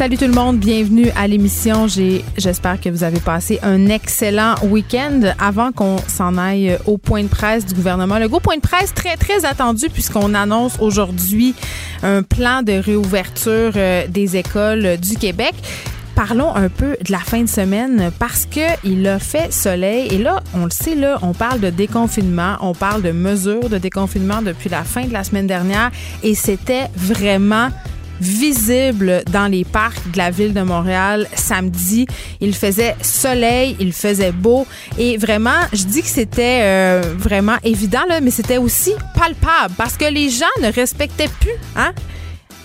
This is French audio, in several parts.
Salut tout le monde, bienvenue à l'émission. J'espère que vous avez passé un excellent week-end. Avant qu'on s'en aille au point de presse du gouvernement, le gros point de presse très très attendu puisqu'on annonce aujourd'hui un plan de réouverture euh, des écoles du Québec parlons un peu de la fin de semaine parce que il a fait soleil et là, on le sait là, on parle de déconfinement, on parle de mesures de déconfinement depuis la fin de la semaine dernière et c'était vraiment visible dans les parcs de la ville de Montréal samedi. Il faisait soleil, il faisait beau et vraiment, je dis que c'était euh, vraiment évident là, mais c'était aussi palpable parce que les gens ne respectaient plus, hein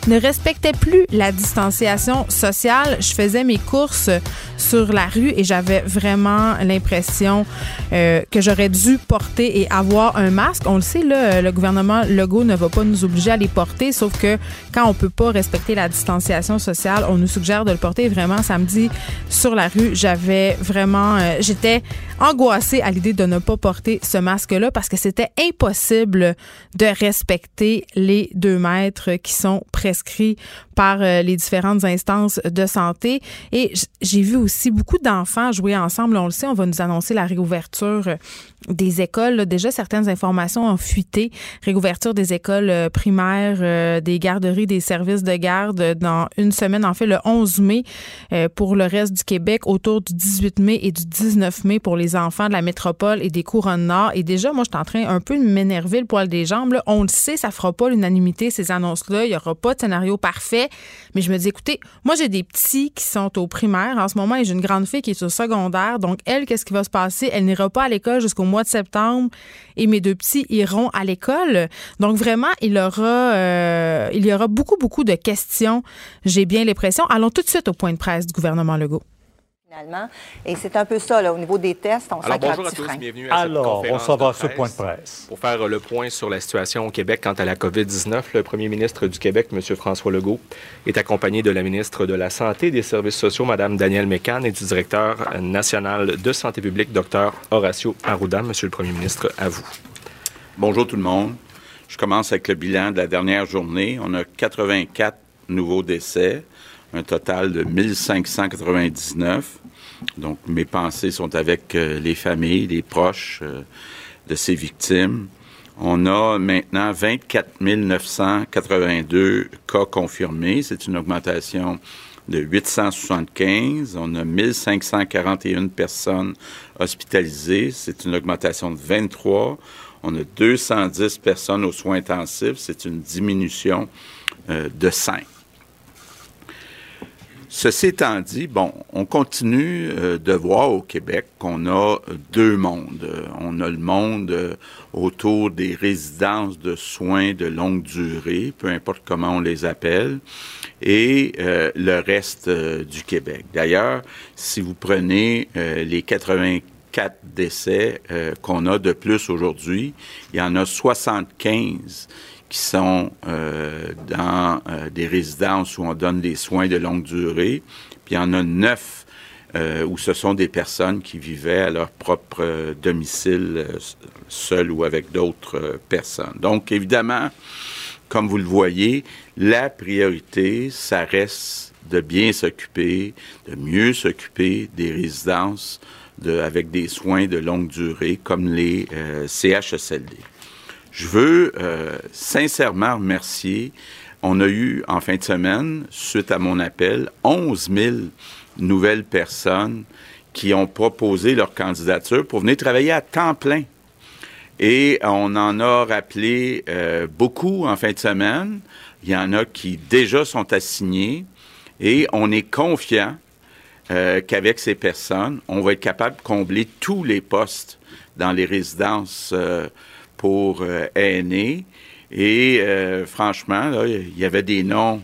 ne respectaient plus la distanciation sociale. Je faisais mes courses sur la rue et j'avais vraiment l'impression euh, que j'aurais dû porter et avoir un masque. On le sait, là, le gouvernement Legault ne va pas nous obliger à les porter, sauf que quand on peut pas respecter la distanciation sociale, on nous suggère de le porter. Vraiment, samedi, sur la rue, j'avais vraiment... Euh, j'étais angoissée à l'idée de ne pas porter ce masque-là parce que c'était impossible de respecter les deux mètres qui sont prescrits par euh, les différentes instances de santé. Et j'ai vu aussi beaucoup d'enfants jouer ensemble. On le sait, on va nous annoncer la réouverture euh, des écoles. Déjà, certaines informations ont fuité. Réouverture des écoles euh, primaires, des garderies, des services de garde dans une semaine, en fait, le 11 mai pour le reste du Québec, autour du 18 mai et du 19 mai pour les enfants de la métropole et des couronnes nord. Et déjà, moi, je suis en train un peu de m'énerver le poil des jambes. On le sait, ça fera pas l'unanimité, ces annonces-là. Il y aura pas de scénario parfait. Mais je me dis, écoutez, moi, j'ai des petits qui sont au primaire en ce moment et j'ai une grande fille qui est au secondaire. Donc, elle, qu'est-ce qui va se passer? Elle n'ira pas à l'école jusqu'au mois de septembre et mes deux petits iront à l'école. Donc, vraiment, il, aura, euh, il y aura beaucoup, beaucoup de questions. J'ai bien l'impression. Allons tout de suite au point de presse du gouvernement Legault. Et c'est un peu ça, là, au niveau des tests, on Alors, bonjour à tous, bienvenue à Alors, cette on s'en va ce point de presse. Pour faire le point sur la situation au Québec quant à la COVID-19, le premier ministre du Québec, M. François Legault, est accompagné de la ministre de la Santé et des Services sociaux, Mme Danielle Mécan, et du directeur national de santé publique, Dr. Horacio Arruda. Monsieur le premier ministre, à vous. Bonjour tout le monde. Je commence avec le bilan de la dernière journée. On a 84 nouveaux décès, un total de 1599. Donc, mes pensées sont avec euh, les familles, les proches euh, de ces victimes. On a maintenant 24 982 cas confirmés. C'est une augmentation de 875. On a 1541 personnes hospitalisées. C'est une augmentation de 23. On a 210 personnes aux soins intensifs. C'est une diminution euh, de 5. Ceci étant dit, bon, on continue euh, de voir au Québec qu'on a deux mondes. On a le monde euh, autour des résidences de soins de longue durée, peu importe comment on les appelle, et euh, le reste du Québec. D'ailleurs, si vous prenez les 84 décès qu'on a de plus aujourd'hui, il y en a 75 qui sont euh, dans euh, des résidences où on donne des soins de longue durée. Puis il y en a neuf euh, où ce sont des personnes qui vivaient à leur propre domicile, seules ou avec d'autres personnes. Donc, évidemment, comme vous le voyez, la priorité, ça reste de bien s'occuper, de mieux s'occuper des résidences de, avec des soins de longue durée comme les CHSLD. Je veux euh, sincèrement remercier. On a eu en fin de semaine, suite à mon appel, 11 000 nouvelles personnes qui ont proposé leur candidature pour venir travailler à temps plein. Et on en a rappelé euh, beaucoup en fin de semaine. Il y en a qui déjà sont assignés et on est confiant euh, qu'avec ces personnes, on va être capable de combler tous les postes dans les résidences pour aînés. Et franchement, il y avait des noms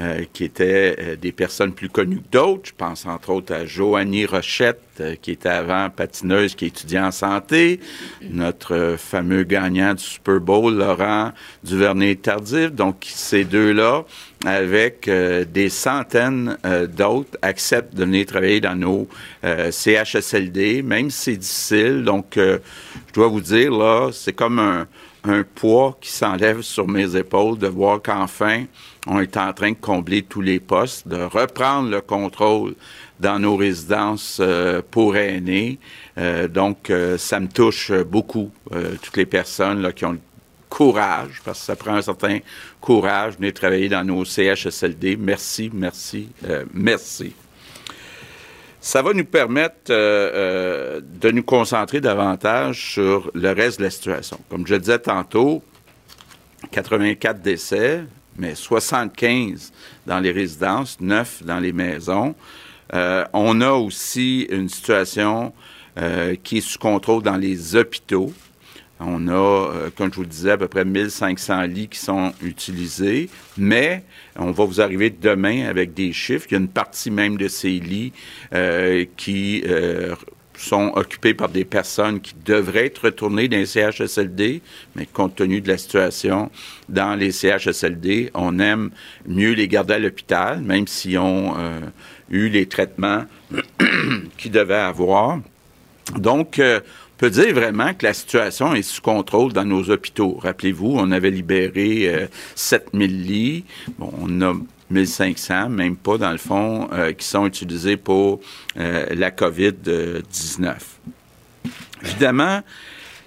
euh, qui étaient euh, des personnes plus connues que d'autres. Je pense entre autres à Joanie Rochette, euh, qui était avant patineuse, qui étudiait en santé. Notre fameux gagnant du Super Bowl, Laurent Duvernay-Tardif. Donc, ces deux-là, avec des centaines d'autres, acceptent de venir travailler dans nos CHSLD, même si c'est difficile. Donc, je dois vous dire, là, c'est comme un, un poids qui s'enlève sur mes épaules de voir qu'enfin, on est en train de combler tous les postes, de reprendre le contrôle dans nos résidences euh, pour aînés. Euh, donc, euh, ça me touche beaucoup, toutes les personnes là, qui ont le courage, parce que ça prend un certain courage de venir travailler dans nos CHSLD. Merci, merci, merci. Ça va nous permettre de nous concentrer davantage sur le reste de la situation. Comme je disais tantôt, 84 décès, mais 75 dans les résidences, 9 dans les maisons. Euh, on a aussi une situation euh, qui est sous contrôle dans les hôpitaux. On a, euh, comme je vous le disais, à peu près 1500 lits qui sont utilisés, mais on va vous arriver demain avec des chiffres. Il y a une partie même de ces lits qui sont occupés par des personnes qui devraient être retournées dans les CHSLD, mais compte tenu de la situation dans les CHSLD, on aime mieux les garder à l'hôpital, même s'ils ont euh, eu les traitements qu'ils devaient avoir. Donc, euh, on peut dire vraiment que la situation est sous contrôle dans nos hôpitaux. Rappelez-vous, on avait libéré 7000 euh, lits. Bon, on a 1500, même pas dans le fond, euh, qui sont utilisés pour euh, la COVID-19. Évidemment,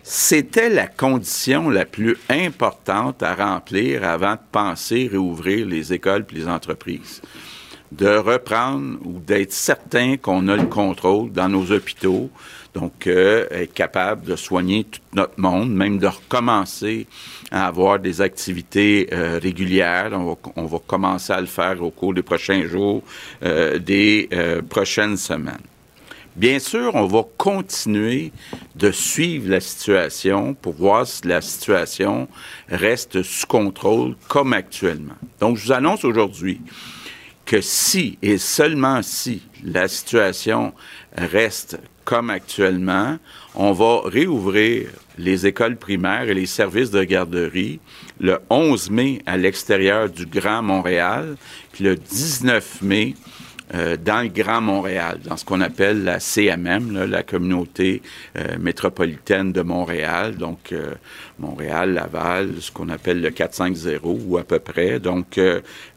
c'était la condition la plus importante à remplir avant de penser réouvrir les écoles et les entreprises. De reprendre ou d'être certain qu'on a le contrôle dans nos hôpitaux, donc, euh, être capable de soigner tout notre monde, même de recommencer à avoir des activités euh, régulières. On va, commencer à le faire au cours des prochains jours, euh, des prochaines semaines. Bien sûr, on va continuer de suivre la situation pour voir si la situation reste sous contrôle comme actuellement. Donc, je vous annonce aujourd'hui que si et seulement si la situation reste comme actuellement, on va réouvrir les écoles primaires et les services de garderie le 11 mai à l'extérieur du Grand Montréal, puis le 19 mai euh, dans le Grand Montréal, dans ce qu'on appelle la CMM, la communauté euh, métropolitaine de Montréal, donc euh, Montréal, Laval, ce qu'on appelle le 450 ou à peu près, donc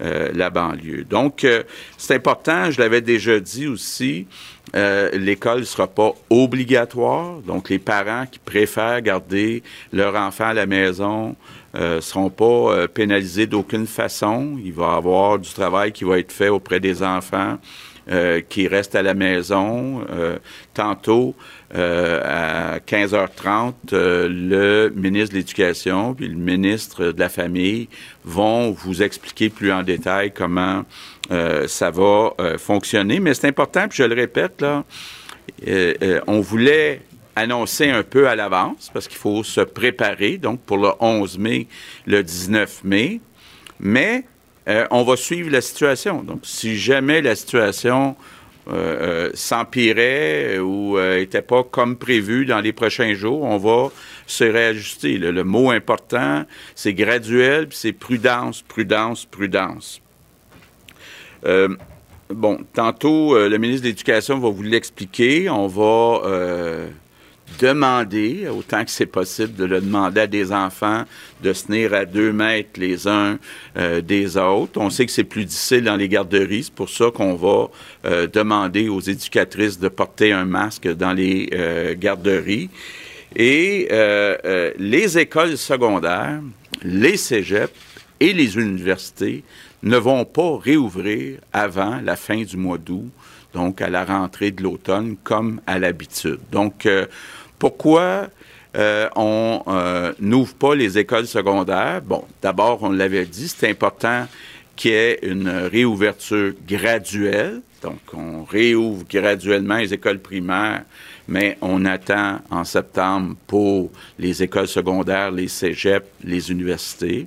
la banlieue. Donc, c'est important, je l'avais déjà dit aussi, l'école ne sera pas obligatoire, donc les parents qui préfèrent garder leur enfant à la maison ne euh, seront pas euh, pénalisés d'aucune façon. Il va y avoir du travail qui va être fait auprès des enfants euh, qui restent à la maison. tantôt, à 15h30, le ministre de l'Éducation puis le ministre de la Famille vont vous expliquer plus en détail comment ça va fonctionner. Mais c'est important, puis je le répète, là, on voulait annoncé un peu à l'avance parce qu'il faut se préparer, donc pour le 11 mai, le 19 mai. Mais euh, on va suivre la situation. Donc, si jamais la situation euh, euh, s'empirait ou n'était pas comme prévu dans les prochains jours, on va se réajuster. Le, le mot important, c'est graduel, c'est prudence, prudence, prudence. bon, tantôt, le ministre de l'Éducation va vous l'expliquer. On va demander, autant que c'est possible, de le demander à des enfants de se tenir à deux mètres les uns euh, des autres. On sait que c'est plus difficile dans les garderies, c'est pour ça qu'on va euh, demander aux éducatrices de porter un masque dans les euh, garderies. Et les écoles secondaires, les cégeps et les universités ne vont pas réouvrir avant la fin du mois d'août donc à la rentrée de l'automne, comme à l'habitude. Donc, euh, pourquoi euh, on n'ouvre pas les écoles secondaires? Bon, d'abord, on l'avait dit, c'est important qu'il y ait une réouverture graduelle. Donc, on réouvre graduellement les écoles primaires, mais on attend en septembre pour les écoles secondaires, les cégeps, les universités.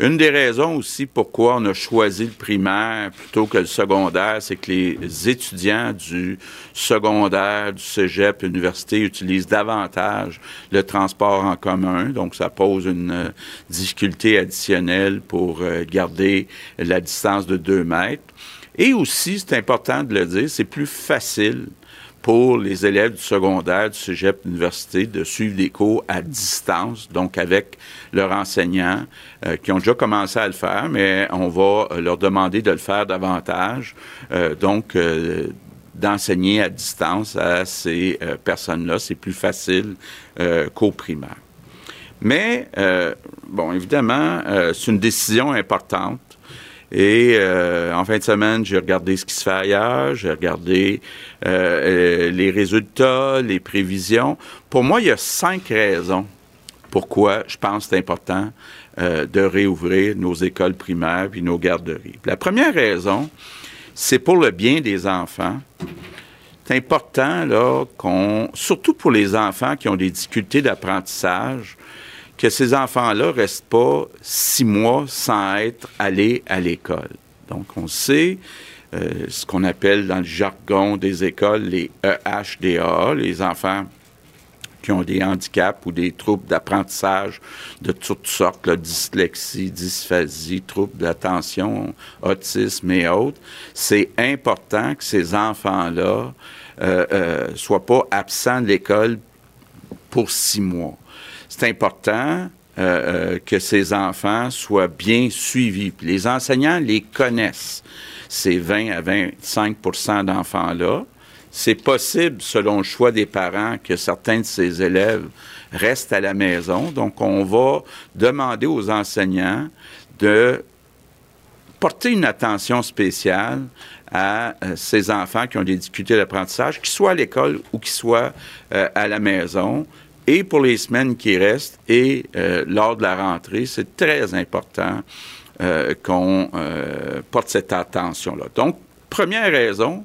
Une des raisons aussi pourquoi on a choisi le primaire plutôt que le secondaire, c'est que les étudiants du secondaire, du cégep, université utilisent davantage le transport en commun. Donc, ça pose une euh, difficulté additionnelle pour euh, garder la distance de deux mètres. Et aussi, c'est important de le dire, c'est plus facile pour les élèves du secondaire, du cégep, l'université, de suivre des cours à distance, donc avec leurs enseignants euh, qui ont déjà commencé à le faire, mais on va euh, leur demander de le faire davantage, euh, donc d'enseigner à distance à ces personnes-là. C'est plus facile qu'au primaire. Mais, bon, évidemment, c'est une décision importante et en fin de semaine, j'ai regardé ce qui se fait ailleurs, j'ai regardé euh, les résultats, les prévisions. Pour moi, il y a cinq raisons pourquoi je pense que c'est important euh, de réouvrir nos écoles primaires et nos garderies. La première raison, c'est pour le bien des enfants. C'est important, là, qu'on, surtout pour les enfants qui ont des difficultés d'apprentissage, que ces enfants-là restent pas six mois sans être allés à l'école. Donc, on sait euh, ce qu'on appelle dans le jargon des écoles les EHDA, les enfants qui ont des handicaps ou des troubles d'apprentissage de toutes sortes, la dyslexie, dysphasie, troubles d'attention, autisme et autres. C'est important que ces enfants-là euh, euh, soient pas absents de l'école pour six mois c'est important que ces enfants soient bien suivis. les enseignants les connaissent, ces 20 à 25% d'enfants-là. C'est possible, selon le choix des parents, que certains de ces élèves restent à la maison. Donc, on va demander aux enseignants de porter une attention spéciale à euh, ces enfants qui ont des difficultés d'apprentissage, qu'ils soient à l'école ou qu'ils soient à la maison, et pour les semaines qui restent et euh, lors de la rentrée, c'est très important euh, qu'on euh, porte cette attention-là. Donc, première raison,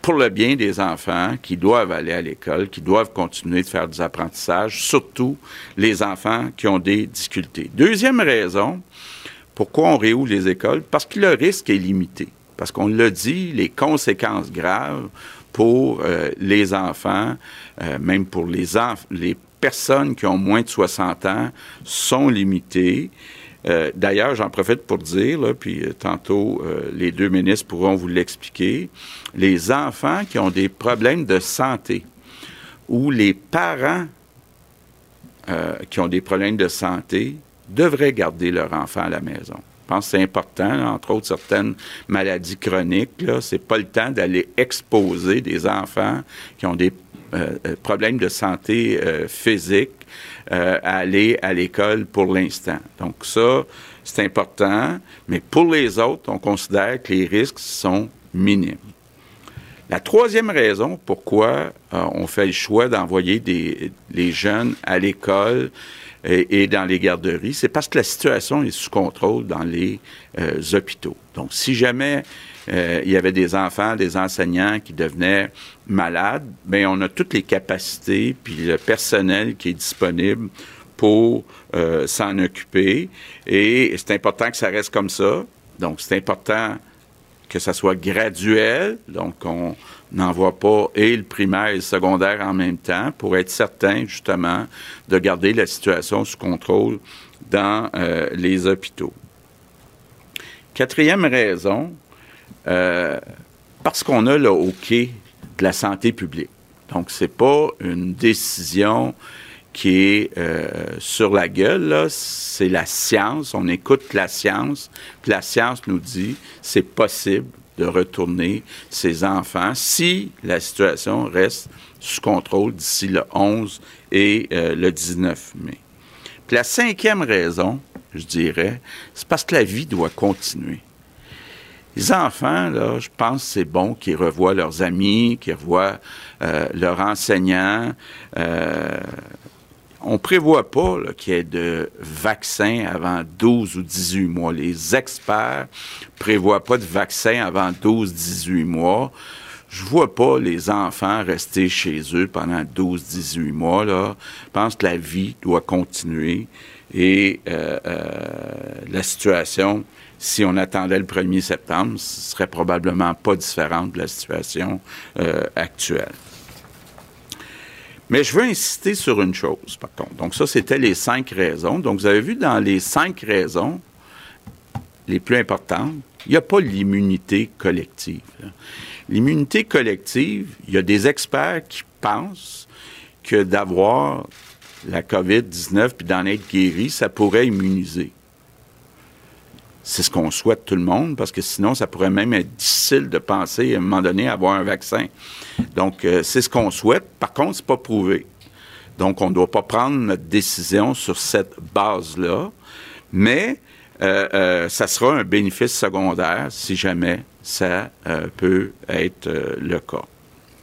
pour le bien des enfants qui doivent aller à l'école, qui doivent continuer de faire des apprentissages, surtout les enfants qui ont des difficultés. Deuxième raison, pourquoi on réouvre les écoles? Parce que le risque est limité. Parce qu'on l'a dit, les conséquences graves pour euh, les enfants, même pour les, les personnes qui ont moins de 60 ans, sont limitées. Euh, d'ailleurs, j'en profite pour dire, puis tantôt les deux ministres pourront vous l'expliquer, les enfants qui ont des problèmes de santé ou les parents qui ont des problèmes de santé devraient garder leur enfant à la maison. Je pense que c'est important, entre autres certaines maladies chroniques. Ce n'est pas le temps d'aller exposer des enfants qui ont des euh, euh, problèmes de santé euh, physique à aller à l'école pour l'instant. Donc ça, c'est important, mais pour les autres, on considère que les risques sont minimes. La troisième raison pourquoi on fait le choix d'envoyer les jeunes à l'école, et, dans les garderies, c'est parce que la situation est sous contrôle dans les euh, hôpitaux. Donc, si jamais euh, il y avait des enfants, des enseignants qui devenaient malades, bien, on a toutes les capacités puis le personnel qui est disponible pour euh, s'en occuper. Et c'est important que ça reste comme ça. Donc, c'est important que ça soit graduel. Donc, on, n'envoie pas et le primaire et le secondaire en même temps pour être certain, justement, de garder la situation sous contrôle dans euh, les hôpitaux. Quatrième raison, euh, parce qu'on a le hockey de la santé publique. Donc, c'est pas une décision qui est euh, sur la gueule, c'est la science. On écoute la science, puis la science nous dit c'est possible de retourner ses enfants si la situation reste sous contrôle d'ici le 11 et euh, le 19 mai. Puis la cinquième raison, je dirais, c'est parce que la vie doit continuer. Les enfants, là, je pense que c'est bon qu'ils revoient leurs amis, qu'ils revoient euh, leurs enseignants. Euh, on prévoit pas qu'il y ait de vaccin avant 12 ou 18 mois. Les experts prévoient pas de vaccin avant 12-18 mois. Je vois pas les enfants rester chez eux pendant 12-18 mois. Je pense que la vie doit continuer et euh, euh, la situation, si on attendait le 1er septembre, ce serait probablement pas différente de la situation euh, actuelle. Mais je veux insister sur une chose, par contre. Donc, ça, c'était les cinq raisons. Donc, vous avez vu dans les cinq raisons les plus importantes, il n'y a pas l'immunité collective. L'immunité collective, il y a des experts qui pensent que d'avoir la COVID-19 puis d'en être guéri, ça pourrait immuniser. C'est ce qu'on souhaite tout le monde, parce que sinon, ça pourrait même être difficile de penser à un moment donné à avoir un vaccin. Donc, euh, c'est ce qu'on souhaite. Par contre, c'est pas prouvé. Donc, on ne doit pas prendre notre décision sur cette base-là, mais euh, euh, ça sera un bénéfice secondaire si jamais ça peut être le cas.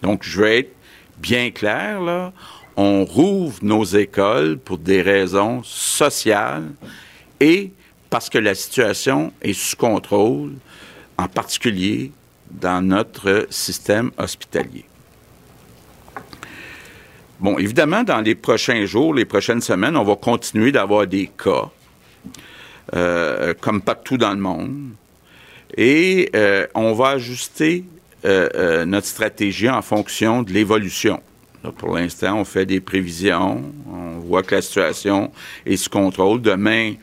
Donc, je vais être bien clair, là. On rouvre nos écoles pour des raisons sociales et parce que la situation est sous contrôle, en particulier dans notre système hospitalier. Bon, évidemment, dans les prochains jours, les prochaines semaines, on va continuer d'avoir des cas, euh, comme partout dans le monde, et euh, on va ajuster euh, notre stratégie en fonction de l'évolution. Pour l'instant, on fait des prévisions, on voit que la situation est sous contrôle. Demain,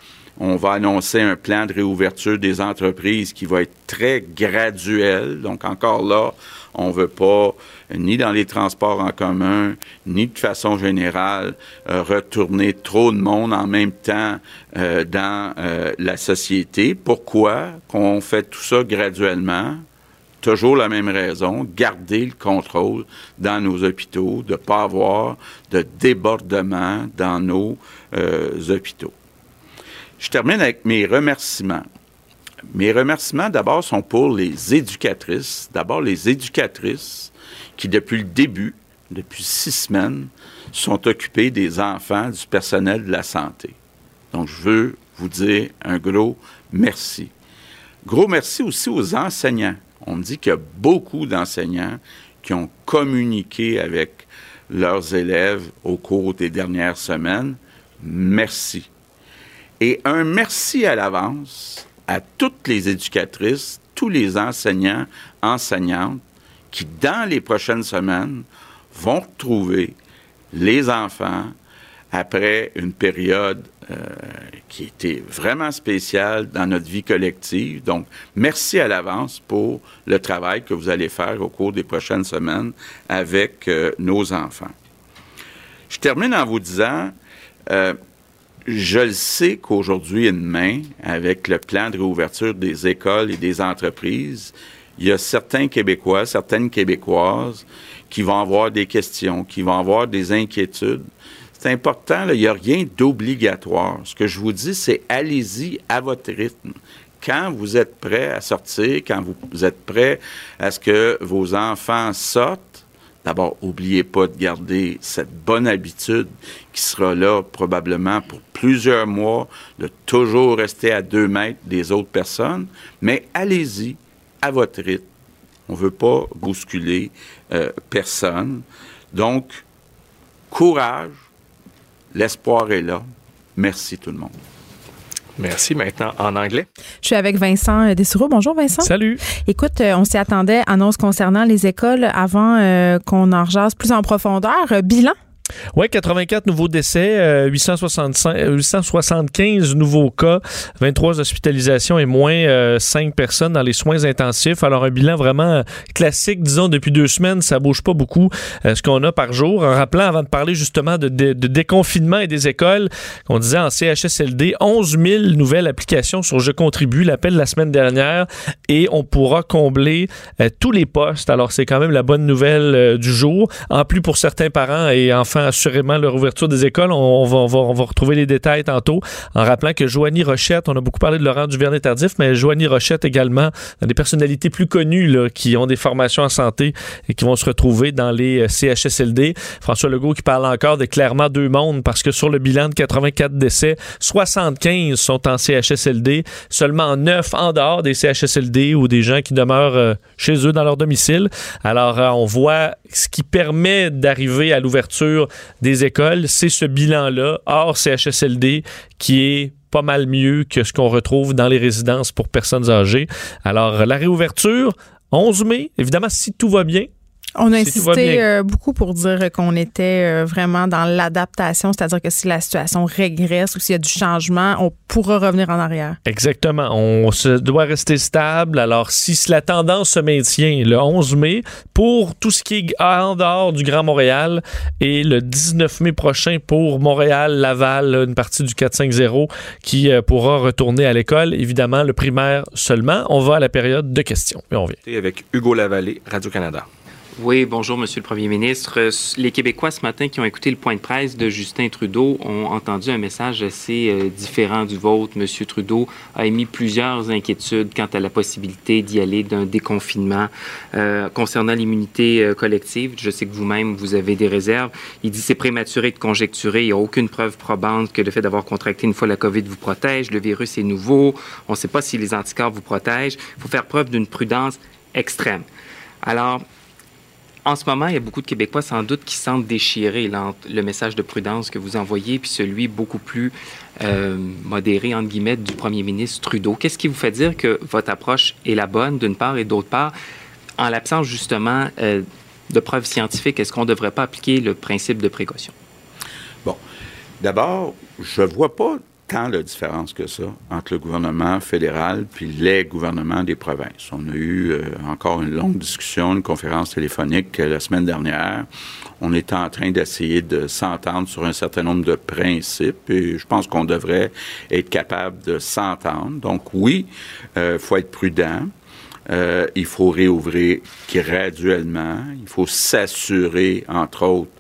on va annoncer un plan de réouverture des entreprises qui va être très graduel. Donc encore là, on ne veut pas, ni dans les transports en commun, ni de façon générale, euh, retourner trop de monde en même temps euh, dans euh, la société. Pourquoi qu'on fait tout ça graduellement? Toujours la même raison, garder le contrôle dans nos hôpitaux, de ne pas avoir de débordement dans nos hôpitaux. Je termine avec mes remerciements. Mes remerciements, d'abord, sont pour les éducatrices. D'abord, les éducatrices qui, depuis le début, depuis six semaines, sont occupées des enfants du personnel de la santé. Donc, je veux vous dire un gros merci. Gros merci aussi aux enseignants. On me dit qu'il y a beaucoup d'enseignants qui ont communiqué avec leurs élèves au cours des dernières semaines. Merci. Et un merci à l'avance à toutes les éducatrices, tous les enseignants, enseignantes qui, dans les prochaines semaines, vont retrouver les enfants après une période euh, qui était vraiment spéciale dans notre vie collective. Donc, merci à l'avance pour le travail que vous allez faire au cours des prochaines semaines avec euh, nos enfants. Je termine en vous disant, euh, je le sais qu'aujourd'hui et demain, avec le plan de réouverture des écoles et des entreprises, il y a certains Québécois, certaines Québécoises qui vont avoir des questions, qui vont avoir des inquiétudes. C'est important, il n'y a rien d'obligatoire. Ce que je vous dis, c'est allez-y à votre rythme. Quand vous êtes prêt à sortir, quand vous êtes prêt à ce que vos enfants sortent, D'abord, n'oubliez pas de garder cette bonne habitude qui sera là probablement pour plusieurs mois, de toujours rester à deux mètres des autres personnes, mais allez-y à votre rythme. On ne veut pas bousculer euh, personne. Donc, courage, l'espoir est là. Merci tout le monde. Merci. Maintenant, en anglais. Je suis avec Vincent euh, Dessureau. Bonjour, Vincent. Salut. Écoute, euh, on s'y attendait, annonce concernant les écoles avant euh, qu'on en rejase plus en profondeur. bilan? Oui, 84 nouveaux décès, 875 euh, nouveaux cas, 23 hospitalisations et moins 5 euh, personnes dans les soins intensifs. Alors, un bilan vraiment classique, disons, depuis deux semaines, ça bouge pas beaucoup euh, ce qu'on a par jour. En rappelant, avant de parler justement de, déconfinement et des écoles, on disait en CHSLD, 11 000 nouvelles applications sur Je contribue, l'appel la semaine dernière, et on pourra combler tous les postes. Alors, c'est quand même la bonne nouvelle du jour. En plus, pour certains parents et enfants assurément, la rouverture des écoles. On, va, on, va, retrouver les détails tantôt en rappelant que Joanie Rochette, on a beaucoup parlé de Laurent Duvernay-Tardif, mais Joanie Rochette également, des personnalités plus connues là, qui ont des formations en santé et qui vont se retrouver dans les euh, CHSLD. François Legault qui parle encore de clairement deux mondes parce que sur le bilan de 84 décès, 75 sont en CHSLD, seulement 9 en dehors des CHSLD ou des gens qui demeurent euh, chez eux dans leur domicile. Alors, euh, on voit ce qui permet d'arriver à l'ouverture des écoles, c'est ce bilan-là, hors CHSLD, qui est pas mal mieux que ce qu'on retrouve dans les résidences pour personnes âgées. Alors, la réouverture, 11 mai, évidemment, si tout va bien, on a insisté euh, beaucoup pour dire qu'on était euh, vraiment dans l'adaptation, c'est-à-dire que si la situation régresse ou s'il y a du changement, on pourra revenir en arrière. Exactement. On se doit rester stable. Alors, si la tendance se maintient le 11 mai, pour tout ce qui est en dehors du Grand Montréal et le 19 mai prochain pour Montréal, Laval, une partie du 4-5-0 qui euh, pourra retourner à l'école, évidemment, le primaire seulement. On va à la période de questions. Et on vient. Avec Hugo Lavallée, Radio-Canada. Oui, bonjour, Monsieur le Premier ministre. Les Québécois ce matin qui ont écouté le point de presse de Justin Trudeau ont entendu un message assez euh, différent du vôtre. Monsieur Trudeau a émis plusieurs inquiétudes quant à la possibilité d'y aller d'un déconfinement euh, concernant l'immunité euh, collective. Je sais que vous-même, vous avez des réserves. Il dit c'est prématuré de conjecturer. Il n'y a aucune preuve probante que le fait d'avoir contracté une fois la COVID vous protège. Le virus est nouveau. On ne sait pas si les anticorps vous protègent. Il faut faire preuve d'une prudence extrême. Alors, en ce moment, il y a beaucoup de Québécois sans doute qui sentent déchirer le message de prudence que vous envoyez, puis celui beaucoup plus euh, modéré, entre guillemets, du premier ministre Trudeau. Qu'est-ce qui vous fait dire que votre approche est la bonne, d'une part, et d'autre part, en l'absence justement euh, de preuves scientifiques, est-ce qu'on ne devrait pas appliquer le principe de précaution? Bon. D'abord, je ne vois pas tant de différence que ça entre le gouvernement fédéral puis les gouvernements des provinces. On a eu euh, encore une longue discussion, une conférence téléphonique euh, la semaine dernière. On est en train d'essayer de s'entendre sur un certain nombre de principes et je pense qu'on devrait être capable de s'entendre. Donc oui, il euh, faut être prudent. il faut réouvrir graduellement. Il faut s'assurer, entre autres,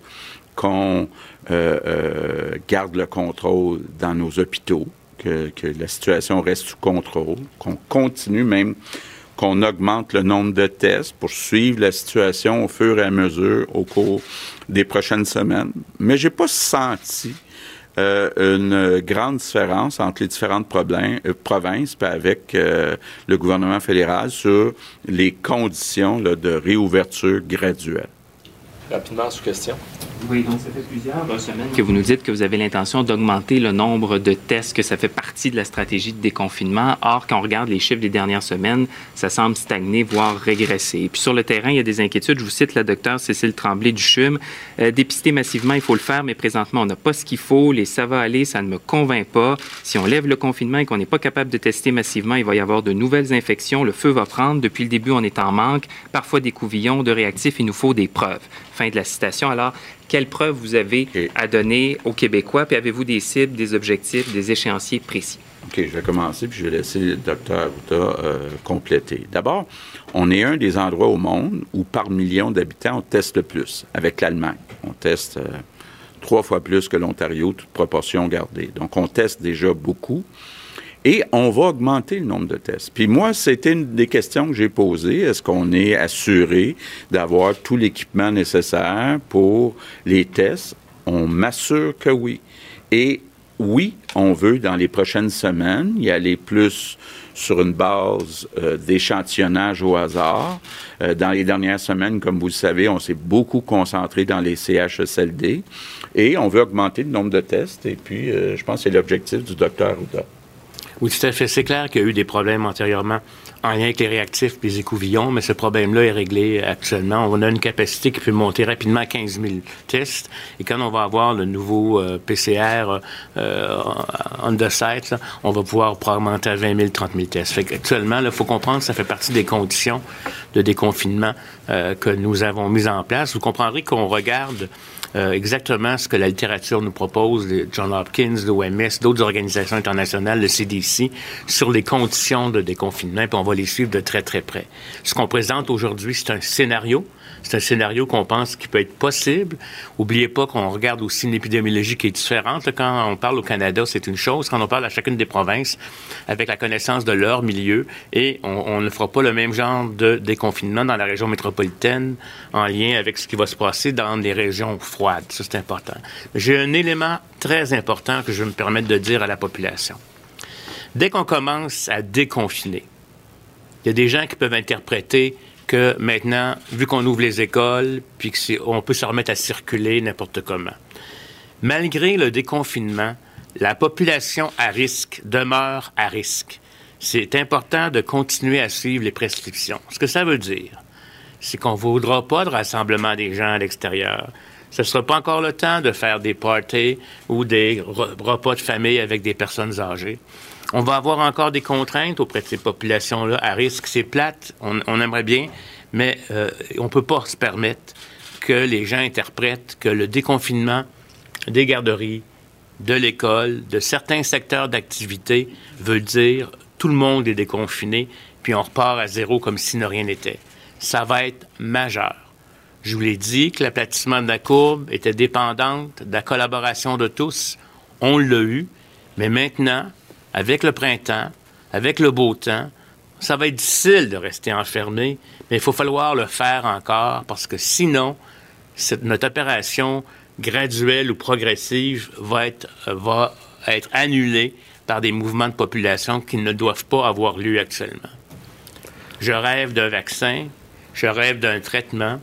qu'on euh, euh, garde le contrôle dans nos hôpitaux, que, la situation reste sous contrôle, qu'on continue même qu'on augmente le nombre de tests pour suivre la situation au fur et à mesure au cours des prochaines semaines. Mais j'ai pas senti euh, une grande différence entre les différentes provinces avec le gouvernement fédéral sur les conditions de réouverture graduelle. Rapidement, sous question. Oui, donc ça fait plusieurs semaines que vous nous dites que vous avez l'intention d'augmenter le nombre de tests, que ça fait partie de la stratégie de déconfinement. Or, quand on regarde les chiffres des dernières semaines, ça semble stagner, voire régresser. Et puis sur le terrain, il y a des inquiétudes. Je vous cite la docteure Cécile Tremblay du CHUM. Euh, dépister massivement, il faut le faire, mais présentement, on n'a pas ce qu'il faut. Les ça va aller, ça ne me convainc pas. Si on lève le confinement et qu'on n'est pas capable de tester massivement, il va y avoir de nouvelles infections. Le feu va prendre. Depuis le début, on est en manque. Parfois des couvillons, de réactifs. Il nous faut des preuves. Fin de la citation. Alors, quelles preuves vous avez à donner aux Québécois? Puis avez-vous des cibles, des objectifs, des échéanciers précis? OK, je vais commencer, puis je vais laisser le docteur Arruda euh, compléter. D'abord, on est un des endroits au monde où, par million d'habitants, on teste le plus, avec l'Allemagne. On teste euh, trois fois plus que l'Ontario, toute proportion gardée. Donc, on teste déjà beaucoup. Et on va augmenter le nombre de tests. Puis moi, c'était une des questions que j'ai posées. Est-ce qu'on est assuré d'avoir tout l'équipement nécessaire pour les tests? On m'assure que oui. Et oui, on veut, dans les prochaines semaines, y aller plus sur une base euh, d'échantillonnage au hasard. Euh, dans les dernières semaines, comme vous le savez, on s'est beaucoup concentré dans les CHSLD et on veut augmenter le nombre de tests. Et puis, euh, je pense que c'est l'objectif du docteur Ouda. Oui, tout à fait. C'est clair qu'il y a eu des problèmes antérieurement en lien avec les réactifs et les écouvillons, mais ce problème-là est réglé actuellement. On a une capacité qui peut monter rapidement à 15 000 tests. Et quand on va avoir le nouveau euh, PCR euh, on the site, on va pouvoir augmenter à 20 000, 30 000 tests. Fait actuellement, il faut comprendre que ça fait partie des conditions de déconfinement euh, que nous avons mises en place. Vous comprendrez qu'on regarde euh, exactement ce que la littérature nous propose, John Hopkins, l'OMS, d'autres organisations internationales, le CDC, sur les conditions de déconfinement, puis on va les suivre de très, très près. Ce qu'on présente aujourd'hui, c'est un scénario C'est un scénario qu'on pense qui peut être possible. Oubliez pas qu'on regarde aussi une épidémiologie qui est différente. Quand on parle au Canada, c'est une chose. Quand on parle à chacune des provinces, avec la connaissance de leur milieu, et on, ne fera pas le même genre de déconfinement dans la région métropolitaine en lien avec ce qui va se passer dans les régions froides. Ça, c'est important. J'ai un élément très important que je me permettre de dire à la population. Dès qu'on commence à déconfiner, il y a des gens qui peuvent interpréter que maintenant, vu qu'on ouvre les écoles, puis qu'on peut se remettre à circuler n'importe comment. Malgré le déconfinement, la population à risque demeure à risque. C'est important de continuer à suivre les prescriptions. Ce que ça veut dire, c'est qu'on ne voudra pas de rassemblement des gens à l'extérieur. Ce ne sera pas encore le temps de faire des parties ou des repas de famille avec des personnes âgées. On va avoir encore des contraintes auprès de ces populations-là à risque. C'est plate, on, aimerait bien, mais euh, on ne peut pas se permettre que les gens interprètent que le déconfinement des garderies, de l'école, de certains secteurs d'activité veut dire tout le monde est déconfiné, puis on repart à zéro comme si ne rien n'était. Ça va être majeur. Je vous l'ai dit que l'aplatissement de la courbe était dépendante de la collaboration de tous. On l'a eu, mais maintenant, avec le printemps, avec le beau temps, ça va être difficile de rester enfermé, mais il faut falloir le faire encore parce que sinon, notre opération graduelle ou progressive va être, va être annulée par des mouvements de population qui ne doivent pas avoir lieu actuellement. Je rêve d'un vaccin, je rêve d'un traitement,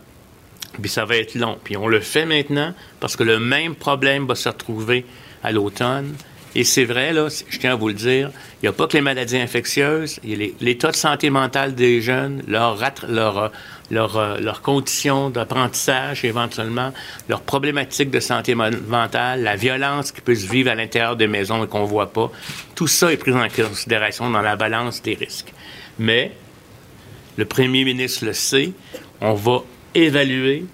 puis ça va être long. Puis on le fait maintenant parce que le même problème va se retrouver à l'automne. Et c'est vrai, là, je tiens à vous le dire, il n'y a pas que les maladies infectieuses, il y a l'état de santé mentale des jeunes, leur, leur, leur conditions d'apprentissage éventuellement, leurs problématiques de santé mentale, la violence qui peut se vivre à l'intérieur des maisons et qu'on ne voit pas. Tout ça est pris en considération dans la balance des risques. Mais le premier ministre le sait, on va évaluer.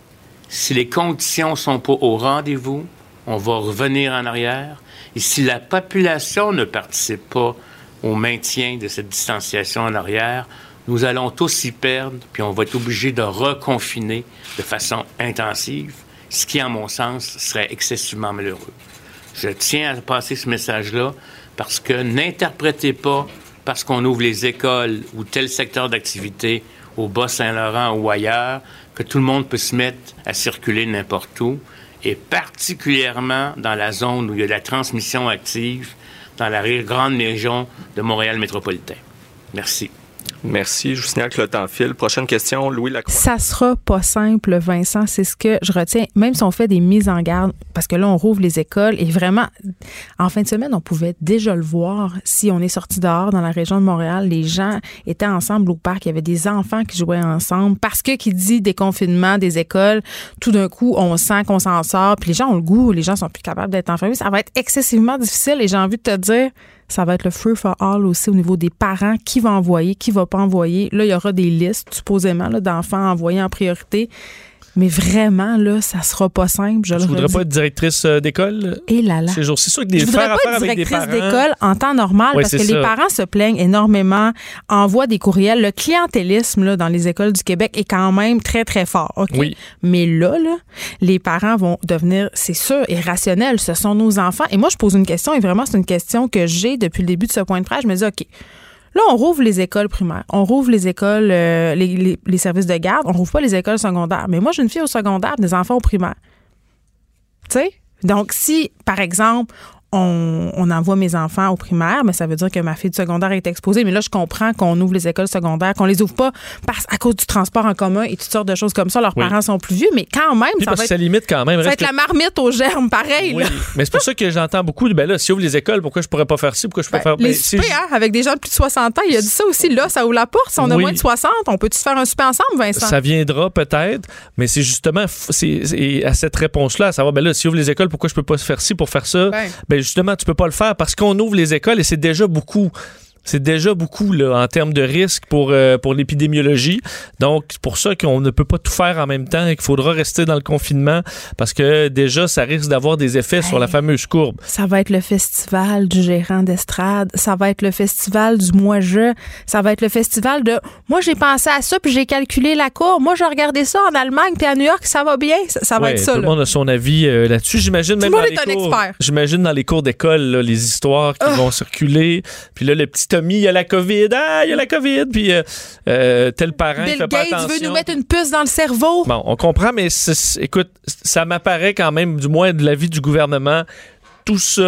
Si les conditions sont pas au rendez-vous, on va revenir en arrière. Et si la population ne participe pas au maintien de cette distanciation en arrière, nous allons tous y perdre, puis on va être obligé de reconfiner de façon intensive, ce qui, en mon sens, serait excessivement malheureux. Je tiens à passer ce message-là parce que n'interprétez pas parce qu'on ouvre les écoles ou tel secteur d'activité au Bas-Saint-Laurent ou ailleurs que tout le monde peut se mettre à circuler n'importe où, et particulièrement dans la zone où il y a de la transmission active, dans la grande région de Montréal métropolitain. Merci. Merci. Je vous signale que le temps file. Prochaine question, Louis Lacroix. Ça sera pas simple, Vincent. C'est ce que je retiens. Même si on fait des mises en garde, parce que là, on rouvre les écoles et vraiment, en fin de semaine, on pouvait déjà le voir. Si on est sorti dehors dans la région de Montréal, les gens étaient ensemble au parc. Il y avait des enfants qui jouaient ensemble. Parce que qui dit déconfinement des écoles, tout d'un coup, on sent qu'on s'en sort. Puis les gens ont le goût. Les gens sont plus capables d'être enfermés. Ça va être excessivement difficile et j'ai envie de te dire, ça va être le free for all aussi au niveau des parents. Qui va envoyer, qui va pas envoyer? Là, il y aura des listes, supposément, d'enfants envoyés en priorité. Mais vraiment, là, ça sera pas simple. Je ne voudrais pas être directrice euh, d'école? Et là là. C'est sûr que des je voudrais pas être directrice d'école en temps normal parce que les parents se plaignent énormément, envoient des courriels. Le clientélisme là, dans les écoles du Québec est quand même très, très fort. OK? Oui. Mais là, là, les parents vont devenir, c'est sûr, irrationnels. Ce sont nos enfants. Et moi, je pose une question et vraiment, c'est une question que j'ai depuis le début de ce point de presse. Je me dis, OK, Là, on rouvre les écoles primaires, on rouvre les écoles, euh, les, services de garde, on rouvre pas les écoles secondaires. Mais moi, j'ai une fille au secondaire, des enfants au primaire. Tu sais? Donc, si, par exemple, on, envoie mes enfants au primaire, mais ça veut dire que ma fille de secondaire est exposée. Mais là, je comprends qu'on ouvre les écoles secondaires, qu'on les ouvre pas parce, à cause du transport en commun et toutes sortes de choses comme ça. Leurs parents sont plus vieux, mais quand même, ça va, être, limite quand même. Ça va être la marmite aux germes, pareil. Oui. mais c'est pour ça que j'entends beaucoup de, ben là, si ouvre les écoles, pourquoi je pourrais pas faire ci, pourquoi je peux ben, faire... Les ben, hein, avec des gens de plus de 60 ans, il a dit ça aussi, là, ça ouvre la porte. Si on a moins de 60, on peut-tu faire un souper ensemble, Vincent? Ça viendra peut-être, mais c'est justement à cette réponse-là, à savoir, ben là, si ouvre les écoles, pourquoi je peux pas faire ci pour faire ça? Ben, ben justement, tu peux pas le faire parce qu'on ouvre les écoles et c'est déjà beaucoup C'est déjà beaucoup là, en termes de risque pour, euh, pour l'épidémiologie. Donc, c'est pour ça qu'on ne peut pas tout faire en même temps et qu'il faudra rester dans le confinement parce que déjà, ça risque d'avoir des effets sur la fameuse courbe. Ça va être le festival du gérant d'estrade. Ça va être le festival du moi-je. Ça va être le festival de moi, j'ai pensé à ça puis j'ai calculé la courbe. Moi, j'ai regardé ça en Allemagne puis à New York, ça va bien. Ça, va Ouais, être ça. Tout le monde a son avis euh, là-dessus. J'imagine Tout même le monde est un cours. expert. J'imagine dans les cours d'école les histoires qui vont circuler. Puis là, le petit Il y a la COVID. Ah, il y a la COVID. Puis euh, euh, tel parent, il Bill fait pas Gates attention. veut nous mettre une puce dans le cerveau. Bon, on comprend, mais écoute, ça m'apparaît quand même, du moins de l'avis du gouvernement, tout ça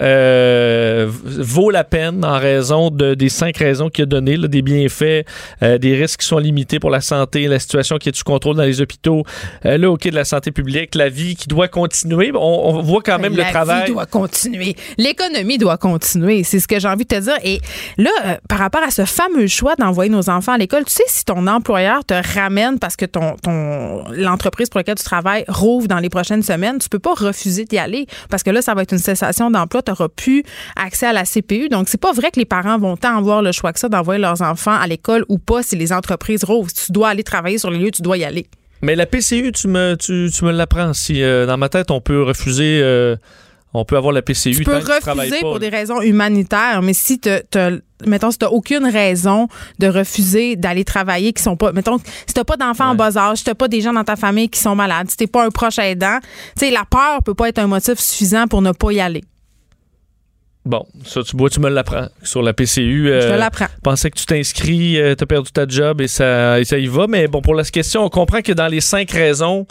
euh, vaut la peine en raison de, des cinq raisons qu'il a données, là, des bienfaits, euh, des risques qui sont limités pour la santé, la situation qui est sous contrôle dans les hôpitaux, euh, le hockey de la santé publique, la vie qui doit continuer. On, on voit quand même la le travail. vie doit continuer. L'économie doit continuer. C'est ce que j'ai envie de te dire. Et là, euh, par rapport à ce fameux choix d'envoyer nos enfants à l'école, tu sais, si ton employeur te ramène parce que ton, ton l'entreprise pour laquelle tu travailles rouvre dans les prochaines semaines, tu peux pas refuser d'y aller parce que là, ça va être une cessation d'emploi. Tu n'auras plus accès à la CPU. Donc, c'est pas vrai que les parents vont tant avoir le choix que ça d'envoyer leurs enfants à l'école ou pas si les entreprises rouvrent. Si tu dois aller travailler sur les lieux, tu dois y aller. Mais la PCU, tu me, tu, tu me l'apprends. Si euh, dans ma tête, on peut refuser, euh, on peut avoir la PCU. Tu peux refuser pour des raisons humanitaires, mais si tu mettons si t'as aucune raison de refuser d'aller travailler qui sont pas mettons si t'as pas d'enfants en bas âge si t'as pas des gens dans ta famille qui sont malades si t'es pas un proche aidant tu sais la peur peut pas être un motif suffisant pour ne pas y aller Bon, ça, tu, vois, tu me l'apprends sur la PCU. je te euh, l'apprends pensais que tu t'inscris, euh, t'as perdu ta job et ça, et ça y va. Mais bon, pour la question, on comprend que dans les cinq raisons,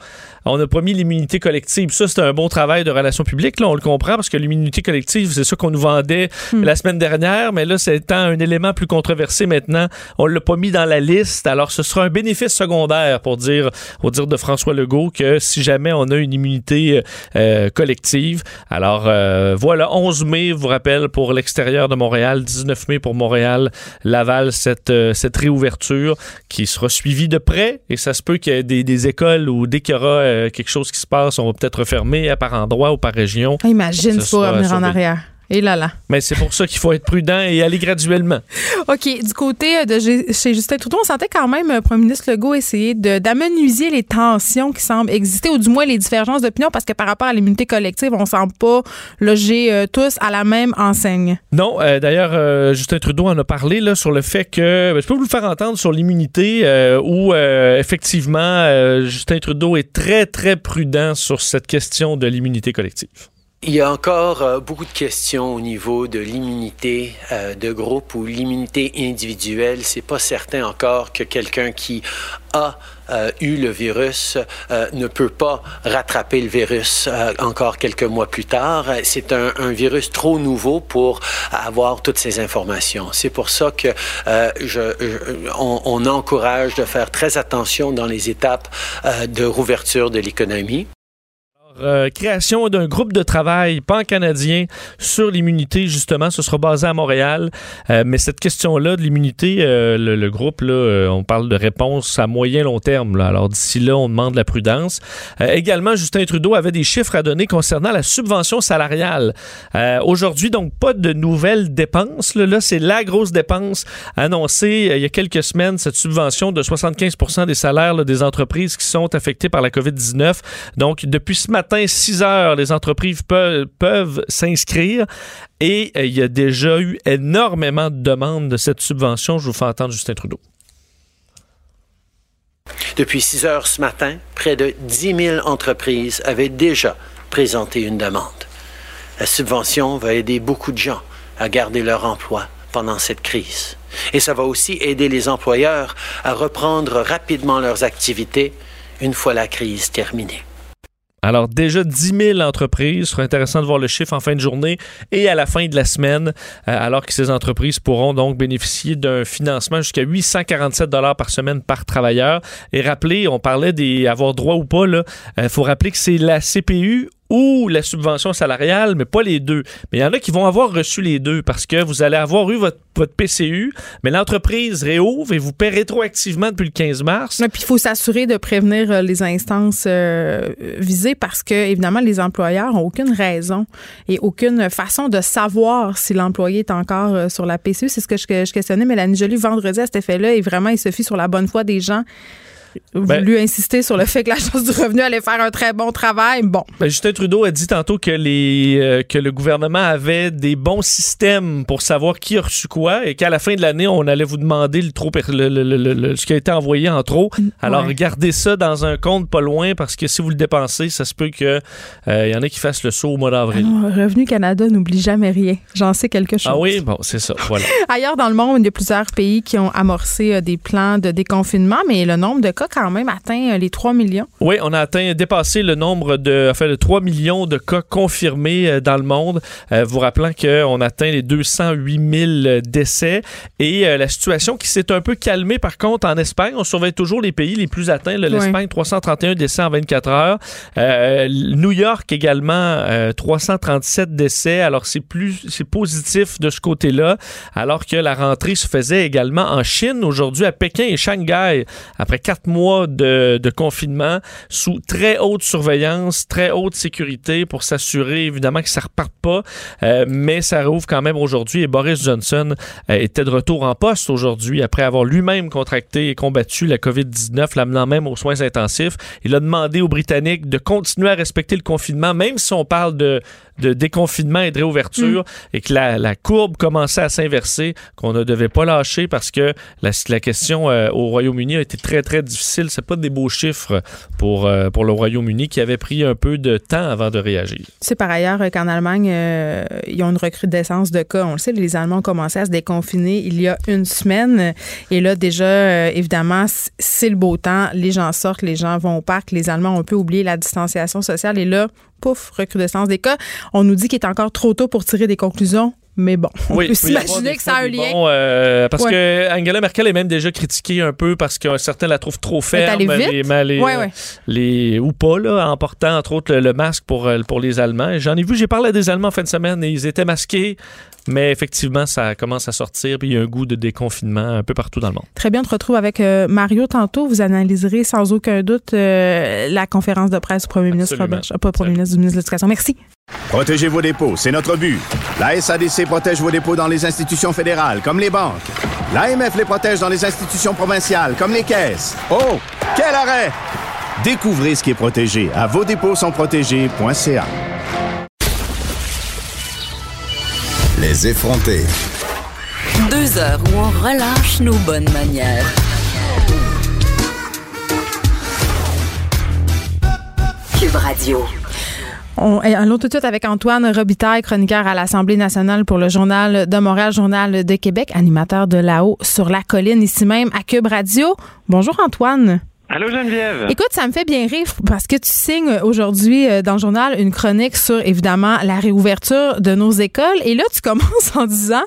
on n'a pas mis l'immunité collective. Ça, c'est un bon travail de relations publiques. Là, on le comprend parce que l'immunité collective, c'est ça qu'on nous vendait Hmm. la semaine dernière. Mais là, c'est étant un élément plus controversé maintenant, on l'a pas mis dans la liste. Alors, ce sera un bénéfice secondaire pour dire, au dire de François Legault que si jamais on a une immunité euh, collective. Alors, euh, voilà, 11 mai, vous rappelle, pour l'extérieur de Montréal, 19 mai pour Montréal, Laval, cette, euh, cette réouverture qui sera suivie de près. Et ça se peut qu'il y ait des, des écoles où dès qu'il y aura euh, quelque chose qui se passe, on va peut-être refermer par endroit ou par région. Ah, imagine pas sera revenir en arrière et là là Mais c'est pour ça qu'il faut être prudent et aller graduellement. OK. Du côté de G- chez Justin Trudeau, on sentait quand même, le premier ministre Legault essayer de- d'amenuiser les tensions qui semblent exister, ou du moins les divergences d'opinion, parce que par rapport à l'immunité collective, on ne semble pas loger euh, tous à la même enseigne. Non, euh, d'ailleurs, euh, Justin Trudeau en a parlé là, sur le fait que. ben, je peux vous le faire entendre sur l'immunité, euh, où euh, effectivement, euh, Justin Trudeau est très, très prudent sur cette question de l'immunité collective. Il y a encore euh, beaucoup de questions au niveau de l'immunité euh, de groupe ou l'immunité individuelle. C'est pas certain encore que quelqu'un qui a euh, eu le virus ne peut pas rattraper le virus encore quelques mois plus tard. C'est un, virus trop nouveau pour avoir toutes ces informations. C'est pour ça que je, on, encourage de faire très attention dans les étapes de rouverture de l'économie. Euh, création d'un groupe de travail pan-canadien sur l'immunité, justement. Ce sera basé à Montréal. Euh, mais cette question-là de l'immunité, euh, le, groupe, là, on parle de réponse à moyen long terme. là. Alors d'ici là, on demande la prudence. Également, Justin Trudeau avait des chiffres à donner concernant la subvention salariale. Aujourd'hui, donc, pas de nouvelles dépenses. Là, c'est la grosse dépense annoncée il y a quelques semaines, cette subvention de 75 des salaires des entreprises qui sont affectées par la COVID-19. Donc, depuis ce matin, 6 heures, les entreprises peuvent s'inscrire et euh, il y a déjà eu énormément de demandes de cette subvention. Je vous fais entendre Justin Trudeau. Depuis 6 heures ce matin, près de 10 000 entreprises avaient déjà présenté une demande. La subvention va aider beaucoup de gens à garder leur emploi pendant cette crise. Et ça va aussi aider les employeurs à reprendre rapidement leurs activités une fois la crise terminée. Alors déjà 10 000 entreprises, ce sera intéressant de voir le chiffre en fin de journée et à la fin de la semaine, euh, alors que ces entreprises pourront donc bénéficier d'un financement jusqu'à 847 dollars par semaine par travailleur. Et rappelez, on parlait des avoir droit ou pas il faut rappeler que c'est la CPU ou la subvention salariale, mais pas les deux. Mais il y en a qui vont avoir reçu les deux parce que vous allez avoir eu votre, PCU, mais l'entreprise réouvre et vous paie rétroactivement depuis le 15 mars. Puis il faut s'assurer de prévenir euh, les instances euh, visées parce que, évidemment, les employeurs n'ont aucune raison et aucune façon de savoir si l'employé est encore euh, sur la PCU. C'est ce que je, je questionnais Mélanie Joly vendredi à cet effet-là et vraiment, il se fie sur la bonne foi des gens Ben- voulu insister sur le fait que l'Agence du revenu allait faire un très bon travail. Bon. Ben, Justin Trudeau a dit tantôt que, les, euh, que le gouvernement avait des bons systèmes pour savoir qui a reçu quoi et qu'à la fin de l'année, on allait vous demander le trop, le- le- ce qui a été envoyé en trop. Alors, Ouais. gardez ça dans un compte pas loin parce que si vous le dépensez, ça se peut qu'il y en ait qui fassent le saut au mois d'avril. Alors, Revenu Canada n'oublie jamais rien. J'en sais quelque chose. Ah oui, bon, c'est ça. Voilà. Ailleurs dans le monde, il y a plusieurs pays qui ont amorcé euh, des plans de déconfinement, mais le nombre de cas quand même atteint euh, les 3 millions. Oui, on a atteint, dépassé le nombre de, enfin, de 3 millions de cas confirmés euh, dans le monde. Euh, vous rappelant qu'on atteint les 208 000 décès. Et euh, la situation qui s'est un peu calmée, par contre, en Espagne, on surveille toujours les pays les plus atteints. L'Espagne, 331 décès en 24 heures. Euh, New York également, euh, 337 décès. Alors, c'est plus, c'est positif de ce côté-là. Alors que la rentrée se faisait également en Chine aujourd'hui, à Pékin et Shanghai, après quatre mois de, de confinement, sous très haute surveillance, très haute sécurité pour s'assurer évidemment que ça reparte pas. Euh, mais ça rouvre quand même aujourd'hui et Boris Johnson euh, était de retour en poste aujourd'hui après avoir lui-même contracté et combattu la COVID-19, l'amenant même aux soins intensifs. Il a demandé aux Britanniques de continuer à respecter le confinement, même si on parle de, de déconfinement et de réouverture et que la, la courbe commençait à s'inverser, qu'on ne devait pas lâcher parce que la, la question euh, au Royaume-Uni a été très, très difficile. C'est pas des beaux chiffres pour, euh, pour le Royaume-Uni qui avait pris un peu de temps avant de réagir. Sais par ailleurs euh, qu'en Allemagne, euh, ils ont une recrudescence de cas. On le sait, les Allemands ont commencé à se déconfiner il y a une semaine. Et là, déjà, évidemment, c'est le beau temps. Les gens sortent, les gens vont au parc. Les Allemands ont un peu oublié la distanciation sociale. Et là, pouf, recrudescence des cas. On nous dit qu'il est encore trop tôt pour tirer des conclusions. Mais bon, on Oui, peut s'imaginer que ça a un lien. euh, parce Ouais. que Angela Merkel est même déjà critiquée un peu parce que certains la trouvent trop ferme. Les, les- Ouais, ouais. les- ou pas, là, en portant entre autres le, le masque pour, euh, pour les Allemands. J'en ai vu, j'ai parlé à des Allemands en fin de semaine et ils étaient masqués. Mais effectivement, ça commence à sortir. Puis il y a un goût de déconfinement un peu partout dans le monde. Très bien, on te retrouve avec euh, Mario tantôt. Vous analyserez sans aucun doute euh, la conférence de presse du premier ministre Absolument. Robert, euh, pas premier ministre, du ministre de l'Éducation. Merci. Protégez vos dépôts, c'est notre but. La SADC protège vos dépôts dans les institutions fédérales, comme les banques. L'AMF les protège dans les institutions provinciales, comme les caisses. Oh, quel arrêt! Découvrez ce qui est protégé à vos dépôts sont protégés.ca. Les effrontés. Deux heures où on relâche nos bonnes manières. Cube Radio. On, allons tout de suite avec Antoine Robitaille, chroniqueur à l'Assemblée nationale pour le Journal de Montréal, Journal de Québec, animateur de là-haut sur la colline, ici même à Cube Radio. Bonjour Antoine. Allô Geneviève? Écoute, ça me fait bien rire parce que tu signes aujourd'hui euh, dans le journal une chronique sur évidemment la réouverture de nos écoles. Et là, tu commences en disant.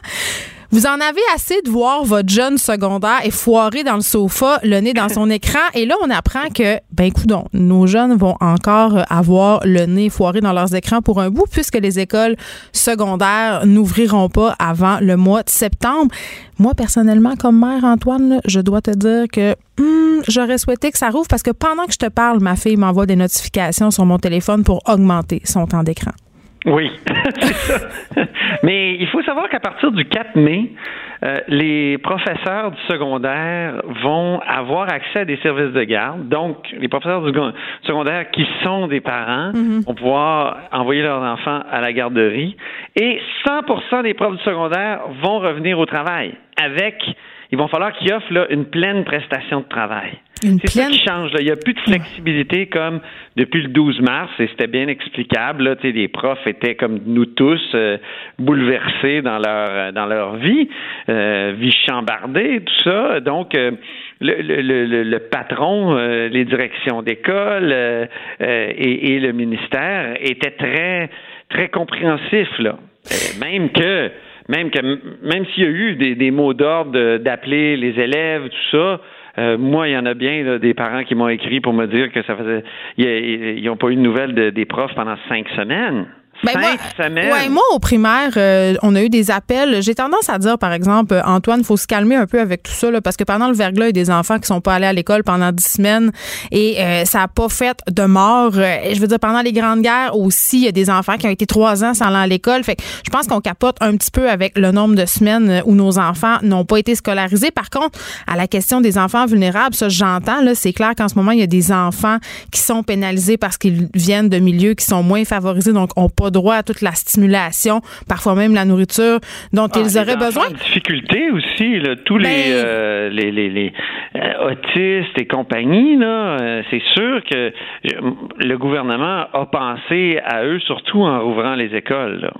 Vous en avez assez de voir votre jeune secondaire et foiré dans le sofa, le nez dans son écran. Et là, on apprend que, ben, coudon, nos jeunes vont encore avoir le nez foiré dans leurs écrans pour un bout, puisque les écoles secondaires n'ouvriront pas avant le mois de septembre. Moi, personnellement, comme mère, Antoine, là, je dois te dire que hum, j'aurais souhaité que ça rouvre parce que pendant que je te parle, ma fille m'envoie des notifications sur mon téléphone pour augmenter son temps d'écran. Oui, c'est ça. Mais il faut savoir qu'à partir du 4 mai, euh, les professeurs du secondaire vont avoir accès à des services de garde. Donc, les professeurs du secondaire qui sont des parents vont pouvoir envoyer leurs enfants à la garderie. Et 100% des profs du secondaire vont revenir au travail avec, il va falloir qu'ils offrent là, une pleine prestation de travail. C'est ça qui change. Là. Il n'y a plus de flexibilité comme depuis le 12 mars, et c'était bien explicable. Là, les profs étaient comme nous tous euh, bouleversés dans leur euh, dans leur vie, euh, vie chambardée, tout ça. Donc euh, le, le, le, patron, les directions d'école et, et le ministère étaient très très compréhensifs là. Même que même que même s'il y a eu des, des mots d'ordre d'appeler les élèves, tout ça, Euh, moi, il y en a bien des parents qui m'ont écrit pour me dire que ça faisait, ils n'ont pas eu de nouvelles de, des profs pendant cinq semaines. Ben moi, Ouais, moi, au primaire, euh, on a eu des appels. J'ai tendance à dire, par exemple, Antoine, il faut se calmer un peu avec tout ça, là, parce que pendant le verglas, il y a des enfants qui sont pas allés à l'école pendant dix semaines et euh, ça n'a pas fait de mort. Euh, je veux dire, pendant les grandes guerres aussi, il y a des enfants qui ont été trois ans sans aller à l'école. Fait je pense qu'on capote un petit peu avec le nombre de semaines où nos enfants n'ont pas été scolarisés. Par contre, à la question des enfants vulnérables, ça, j'entends, là, c'est clair qu'en ce moment, il y a des enfants qui sont pénalisés parce qu'ils viennent de milieux qui sont moins favorisés, donc pas droit à toute la stimulation, parfois même la nourriture dont ah, ils auraient besoin. difficulté aussi, tous les, ben, euh, les, les, les euh, autistes et compagnie, là, euh, c'est sûr que le gouvernement a pensé à eux, surtout en rouvrant les écoles.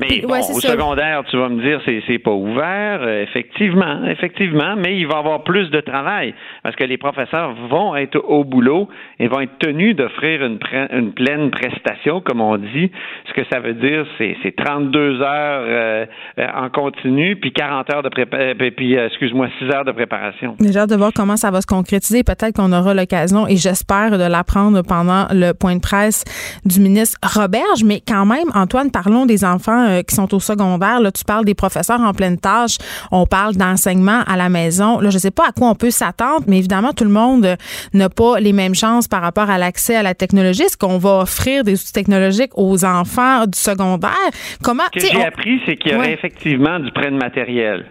Mais au secondaire, tu vas me dire, c'est, c'est pas ouvert, effectivement, effectivement, mais il va y avoir plus de travail parce que les professeurs vont être au boulot et vont être tenus d'offrir une, une pleine prestation, comme on dit, ce que ça veut dire, c'est, c'est 32 heures euh, euh, en continu, puis 40 heures de préparation, euh, puis, excuse-moi, 6 heures de préparation. J'ai hâte de voir comment ça va se concrétiser. Peut-être qu'on aura l'occasion, et j'espère, de l'apprendre pendant le point de presse du ministre Roberge. Mais quand même, Antoine, parlons des enfants qui sont au secondaire. Là, tu parles des professeurs en pleine tâche. On parle d'enseignement à la maison. Là, je sais pas à quoi on peut s'attendre, mais évidemment, tout le monde n'a pas les mêmes chances par rapport à l'accès à la technologie. Est-ce qu'on va offrir des outils technologiques aux enfants? Du secondaire. Comment Ce que j'ai appris, c'est qu'il y aurait effectivement du prêt de matériel.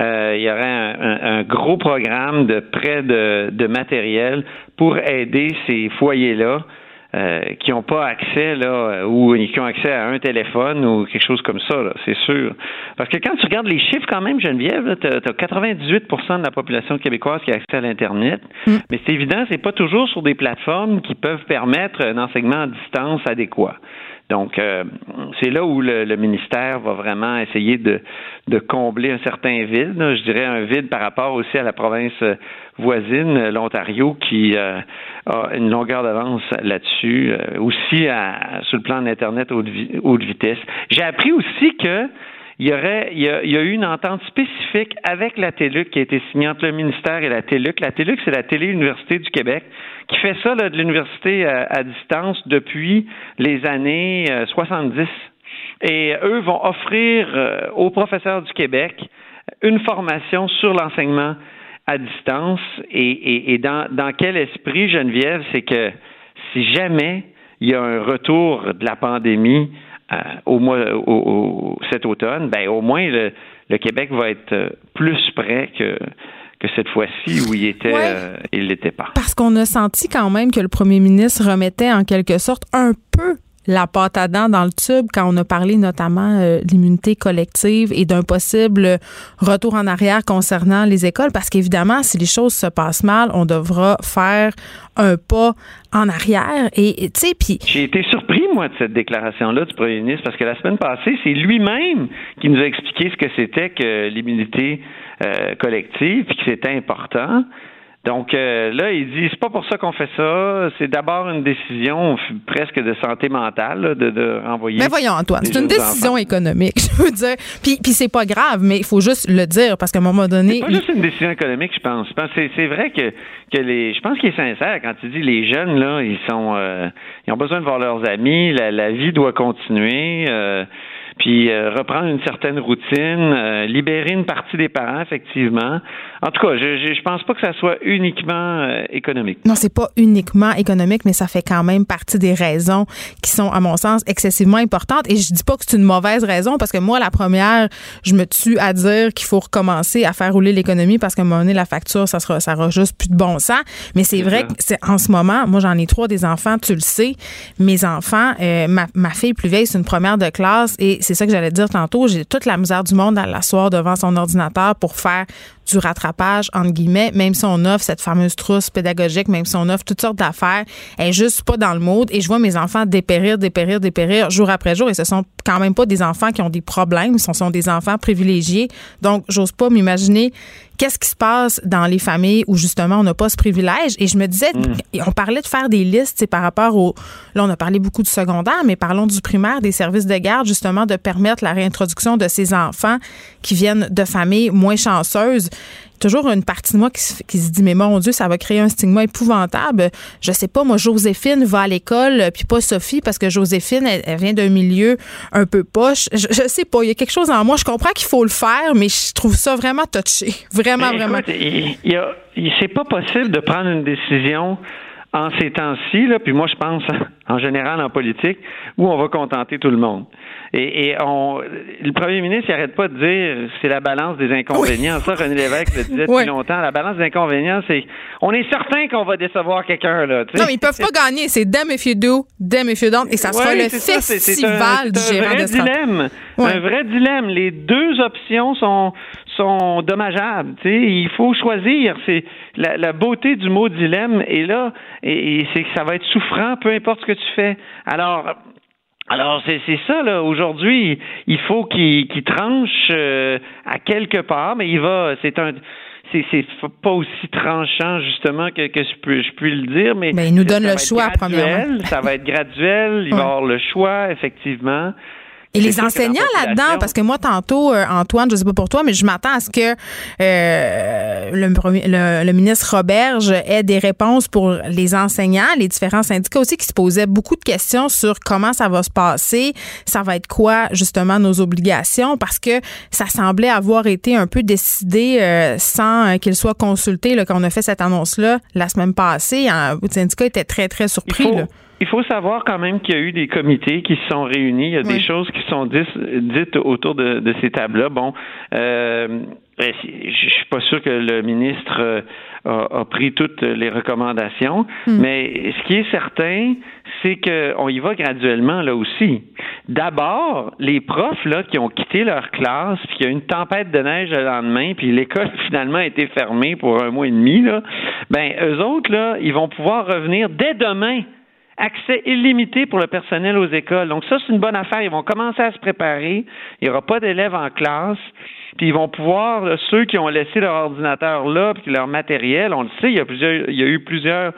Euh, il y aurait un, gros programme de prêt de, matériel pour aider ces foyers-là euh, qui n'ont pas accès là ou qui ont accès à un téléphone ou quelque chose comme ça, c'est sûr. Parce que quand tu regardes les chiffres quand même, Geneviève, tu as, 98% de la population québécoise qui a accès à l'Internet. Mm. Mais c'est évident, c'est pas toujours sur des plateformes qui peuvent permettre un enseignement à distance adéquat. Donc, euh, c'est là où le, ministère va vraiment essayer de, de combler un certain vide. Je dirais un vide par rapport aussi à la province voisine, l'Ontario, qui euh, a une longueur d'avance là-dessus, euh, aussi à, sur le plan d'Internet haute, haute vitesse. J'ai appris aussi que il y aurait, il y, a, eu une entente spécifique avec la TELUC qui a été signée entre le ministère et la TELUC. La TELUC, c'est la Télé-Université du Québec, qui fait ça de l'université à, à, distance depuis les années 70. Euh, et eux vont offrir euh, aux professeurs du Québec une formation sur l'enseignement à distance. Et, dans, quel esprit, Geneviève, c'est que si jamais il y a un retour de la pandémie euh, au mois, cet automne, ben au moins le, le Québec va être euh, plus près que que cette fois-ci où il était, euh, il l'était pas. Parce qu'on a senti quand même que le premier ministre remettait en quelque sorte un peu la pâte à dents dans le tube quand on a parlé notamment euh, de l'immunité collective et d'un possible retour en arrière concernant les écoles parce qu'évidemment si les choses se passent mal on devra faire un pas en arrière et tu sais puis j'ai été surpris moi de cette déclaration là du premier ministre parce que la semaine passée c'est lui-même qui nous a expliqué ce que c'était que l'immunité euh, collective puis que c'était important donc euh, là, il dit c'est pas pour ça qu'on fait ça. C'est d'abord une décision presque de santé mentale de, de renvoyer. Mais voyons, Antoine, c'est une décision économique, je veux dire. Puis, puis c'est pas grave, mais il faut juste le dire parce qu'à un moment donné. C'est pas juste une décision économique, je pense. C'est vrai que, que les. Je pense qu'il est sincère quand il dit les jeunes là, ils sont, euh, ils ont besoin de voir leurs amis. La, la vie doit continuer. Euh, puis euh, reprendre une certaine routine, euh, libérer une partie des parents, effectivement. En tout cas, je, je, pense pas que ça soit uniquement euh, économique. Non, c'est pas uniquement économique, mais ça fait quand même partie des raisons qui sont, à mon sens, excessivement importantes. Et je dis pas que c'est une mauvaise raison, parce que moi, la première, je me tue à dire qu'il faut recommencer à faire rouler l'économie parce qu'à un moment donné, la facture, ça sera, ça aura juste plus de bon sens. Mais c'est vrai que c'est en ce moment, moi, j'en ai trois des enfants, tu le sais. Mes enfants, ma, ma fille plus vieille, c'est une première de classe et c'est ça que j'allais dire tantôt. J'ai toute la misère du monde à l'asseoir devant son ordinateur pour faire du rattrapage, entre guillemets, même si on offre cette fameuse trousse pédagogique, même si on offre toutes sortes d'affaires, elle est juste pas dans le mode. Et je vois mes enfants dépérir, dépérir, dépérir jour après jour. Et ce sont quand même pas des enfants qui ont des problèmes, ce sont des enfants privilégiés. Donc, j'ose pas m'imaginer qu'est-ce qui se passe dans les familles où justement on n'a pas ce privilège. Et je me disais, mm. on parlait de faire des listes par rapport au. Là, on a parlé beaucoup du secondaire, mais parlons du primaire, des services de garde, justement, de permettre la réintroduction de ces enfants qui viennent de familles moins chanceuses toujours une partie de moi qui se, qui se dit, mais mon Dieu, ça va créer un stigma épouvantable. Je sais pas, moi, Joséphine va à l'école, puis pas Sophie, parce que Joséphine, elle, vient d'un milieu un peu poche. Je, je, sais pas, il y a quelque chose en moi. Je comprends qu'il faut le faire, mais je trouve ça vraiment touché. Vraiment, vraiment. Il, c'est pas possible de prendre une décision en ces temps-ci, puis moi je pense en général en politique, où on va contenter tout le monde. Et, et on, le premier ministre n'arrête pas de dire c'est la balance des inconvénients. Ça, René Lévesque le disait depuis longtemps. La balance des inconvénients, c'est on est certain qu'on va décevoir quelqu'un. là. Non, mais ils peuvent pas gagner. C'est damn if you do, damn if you don't. Et ça sera le festival du gérant un vrai dilemme. Un vrai dilemme. Les deux options sont sont dommageables. sais, Il faut choisir. C'est la, la, beauté du mot dilemme est là, et, c'est que ça va être souffrant, peu importe ce que tu fais. Alors, alors c'est ça là. Aujourd'hui, il faut qu'il tranche euh, à quelque part, mais il va. C'est un c'est pas aussi tranchant justement que, que je, peux, je puis le dire, mais, mais il nous donne le choix premièrement. Ça va être graduel, il va avoir le choix effectivement. Et les enseignants là-dedans, parce que moi, tantôt, euh, Antoine, je sais pas pour toi, mais je m'attends à ce que euh, le, le, ministre Roberge ait des réponses pour les enseignants, les différents syndicats aussi qui se posaient beaucoup de questions sur comment ça va se passer, ça va être quoi, justement, nos obligations, parce que ça semblait avoir été un peu décidé euh, sans qu'il soit consulté là, quand on a fait cette annonce-là la semaine passée. Le syndicat était très, très surpris. là. Il faut savoir quand même qu'il y a eu des comités qui se sont réunis. Il y a des choses qui sont dites, autour de, ces tables-là. Bon, euh, je suis pas sûr que le ministre euh, a, pris toutes les recommandations, hmm. mais ce qui est certain, c'est qu'on y va graduellement là aussi. D'abord, les profs là qui ont quitté leur classe, puis qu'il y a une tempête de neige le lendemain, puis l'école finalement a été fermée pour un mois et demi là, ben eux autres là, ils vont pouvoir revenir dès demain accès illimité pour le personnel aux écoles. Donc ça, c'est une bonne affaire. Ils vont commencer à se préparer. Il n'y aura pas d'élèves en classe. Puis ils vont pouvoir, ceux qui ont laissé leur ordinateur là, puis leur matériel, on le sait, il y a, plusieurs, il y a eu plusieurs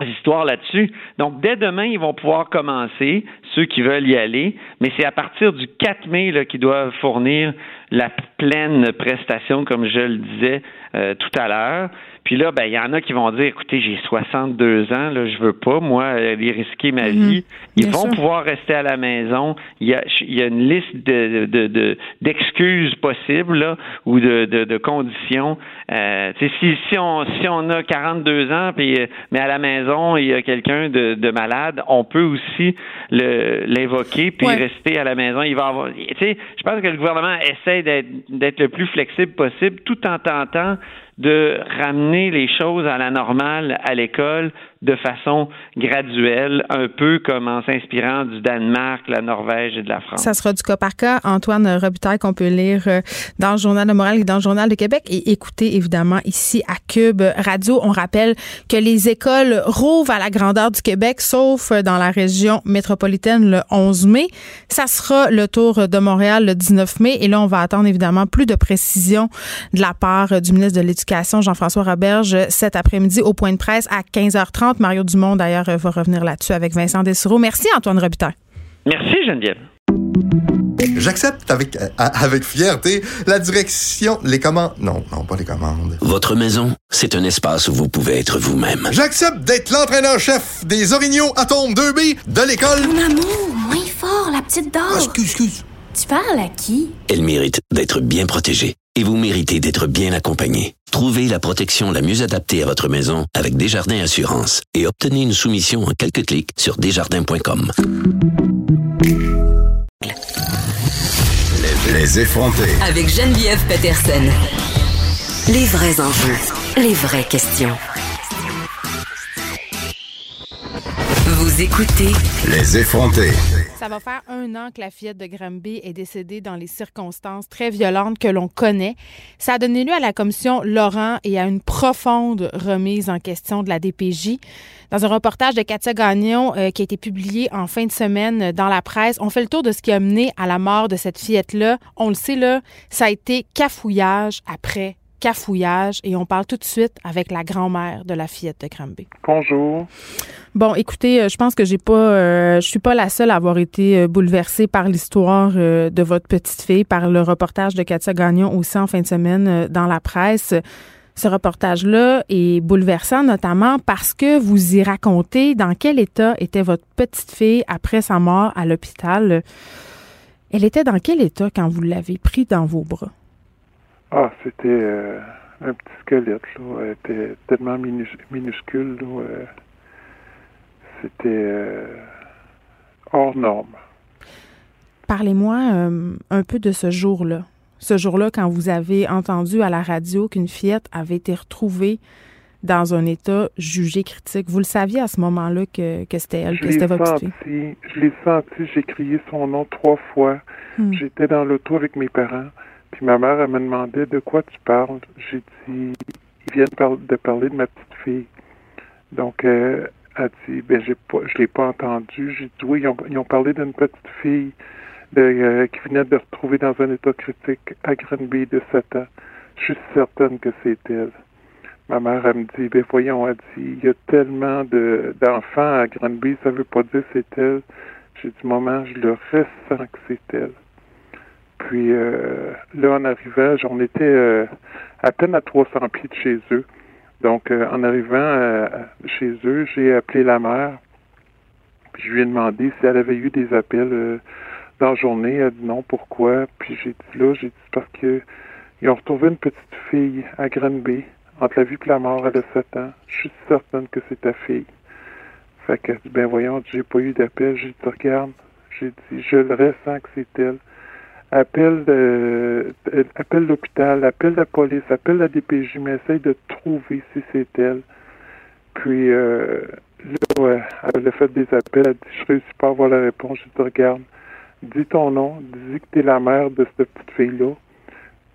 histoires là-dessus. Donc, dès demain, ils vont pouvoir commencer, ceux qui veulent y aller, mais c'est à partir du 4 mai qu'ils doivent fournir la pleine prestation, comme je le disais euh, tout à l'heure. Puis là, ben, il y en a qui vont dire, écoutez, j'ai 62 ans, là, je veux pas, moi, aller risquer ma mhm. vie. Ils vont pouvoir rester à la maison. Il y a, il y a une liste de, de, d'excuses possibles, là, ou de, de, de conditions. Euh, si, si on, si on a 42 ans, puis, mais à la maison, il y a quelqu'un de, de malade, on peut aussi le, l'invoquer, puis rester à la maison. Il va avoir, tu sais, je pense que le gouvernement essaie d'être, d'être le plus flexible possible, tout en tentant de ramener les choses à la normale à l'école de façon graduelle, un peu comme en s'inspirant du Danemark, la Norvège et de la France. Ça sera du cas par cas. Antoine Robitaille qu'on peut lire euh, dans le Journal de Montréal et dans le Journal de Québec et écouter évidemment ici à Cube Radio. On rappelle que les écoles rouvrent à la grandeur du Québec, sauf dans la région métropolitaine le 11 mai. Ça sera le tour de Montréal le 19 mai et là, on va attendre évidemment plus de précisions de la part du ministre de l'Éducation, Jean-François Roberge, cet après-midi au point de presse à 15h30. Mario Dumont, d'ailleurs, va revenir là-dessus avec Vincent Dessureau. Merci, Antoine Robitaille. Merci, Geneviève. J'accepte avec, euh, avec fierté la direction, les commandes. Non, non, pas les commandes. Votre maison, c'est un espace où vous pouvez être vous-même. J'accepte d'être l'entraîneur-chef des Orignaux Atomes 2B de l'école. Mon amour, moins fort, la petite dame. Ah, excuse, excuse. Tu parles à qui? Elle mérite d'être bien protégée et vous méritez d'être bien accompagné. Trouvez la protection la mieux adaptée à votre maison avec Desjardins Assurance et obtenez une soumission en quelques clics sur desjardins.com. Les effrontés. Avec Geneviève Peterson. Les vrais enjeux, les vraies questions. Vous écoutez Les effrontés. Ça va faire un an que la fillette de Granby est décédée dans les circonstances très violentes que l'on connaît. Ça a donné lieu à la commission Laurent et à une profonde remise en question de la DPJ. Dans un reportage de Katia Gagnon euh, qui a été publié en fin de semaine dans la presse, on fait le tour de ce qui a mené à la mort de cette fillette-là. On le sait, là, ça a été cafouillage après cafouillage et on parle tout de suite avec la grand-mère de la fillette de Granby. Bonjour. Bon, écoutez, euh, je pense que j'ai pas, euh, je suis pas la seule à avoir été euh, bouleversée par l'histoire de votre petite fille, par le reportage de Katia Gagnon aussi en fin de semaine dans la presse. Ce reportage-là est bouleversant, notamment parce que vous y racontez dans quel état était votre petite fille après sa mort à l'hôpital. Elle était dans quel état quand vous l'avez pris dans vos bras? Ah, c'était euh, un petit squelette, là. Elle était tellement minus- minuscule, là. euh, c'était euh, hors norme. Parlez-moi un peu de ce jour-là. Ce jour-là, quand vous avez entendu à la radio qu'une fillette avait été retrouvée dans un état jugé critique. Vous le saviez à ce moment-là que, que c'était elle, Je que c'était votre je l'ai senti, j'ai crié son nom trois fois. Hmm. J'étais dans l'auto avec mes parents, ma mère, elle me demandait de quoi tu parles. J'ai dit, ils viennent de parler de ma petite fille. Donc, euh, elle dit, ben, j'ai pas, je l'ai pas entendu. J'ai dit, oui, ils ont, parlé d'une petite fille euh, qui venait de retrouver dans un état critique à Granby de 7 ans. Je suis certaine que c'est elle. Ma mère, elle me dit, ben voyons, elle dit, il y a tellement de, d'enfants à Granby, ça veut pas dire c'est elle. J'ai dit, maman, je le ressens que c'est elle. Puis euh, là, en arrivant, on était euh, à peine à 300 pieds de chez eux. Donc, euh, en arrivant chez eux, j'ai appelé la mère. Puis je lui ai demandé si elle avait eu des appels dans la journée. Elle a dit non, pourquoi? Puis j'ai dit là, j'ai dit parce que ils ont retrouvé une petite fille à Granby, entre la vie et la mort, elle a 7 ans. Je suis certaine que c'est ta fille. Fait qu'elle dit, ben voyons, j'ai pas eu d'appel. J'ai dit, regarde, j'ai dit, je le ressens que c'est elle. Appelle, de, euh, appelle l'hôpital, appelle la police, appelle la DPJ, mais essaye de trouver si c'est elle. Puis euh, là, elle a fait des appels, elle dit, je réussis pas à avoir la réponse. J'ai dit, regarde, dis ton nom, dis que t'es la mère de cette petite fille-là.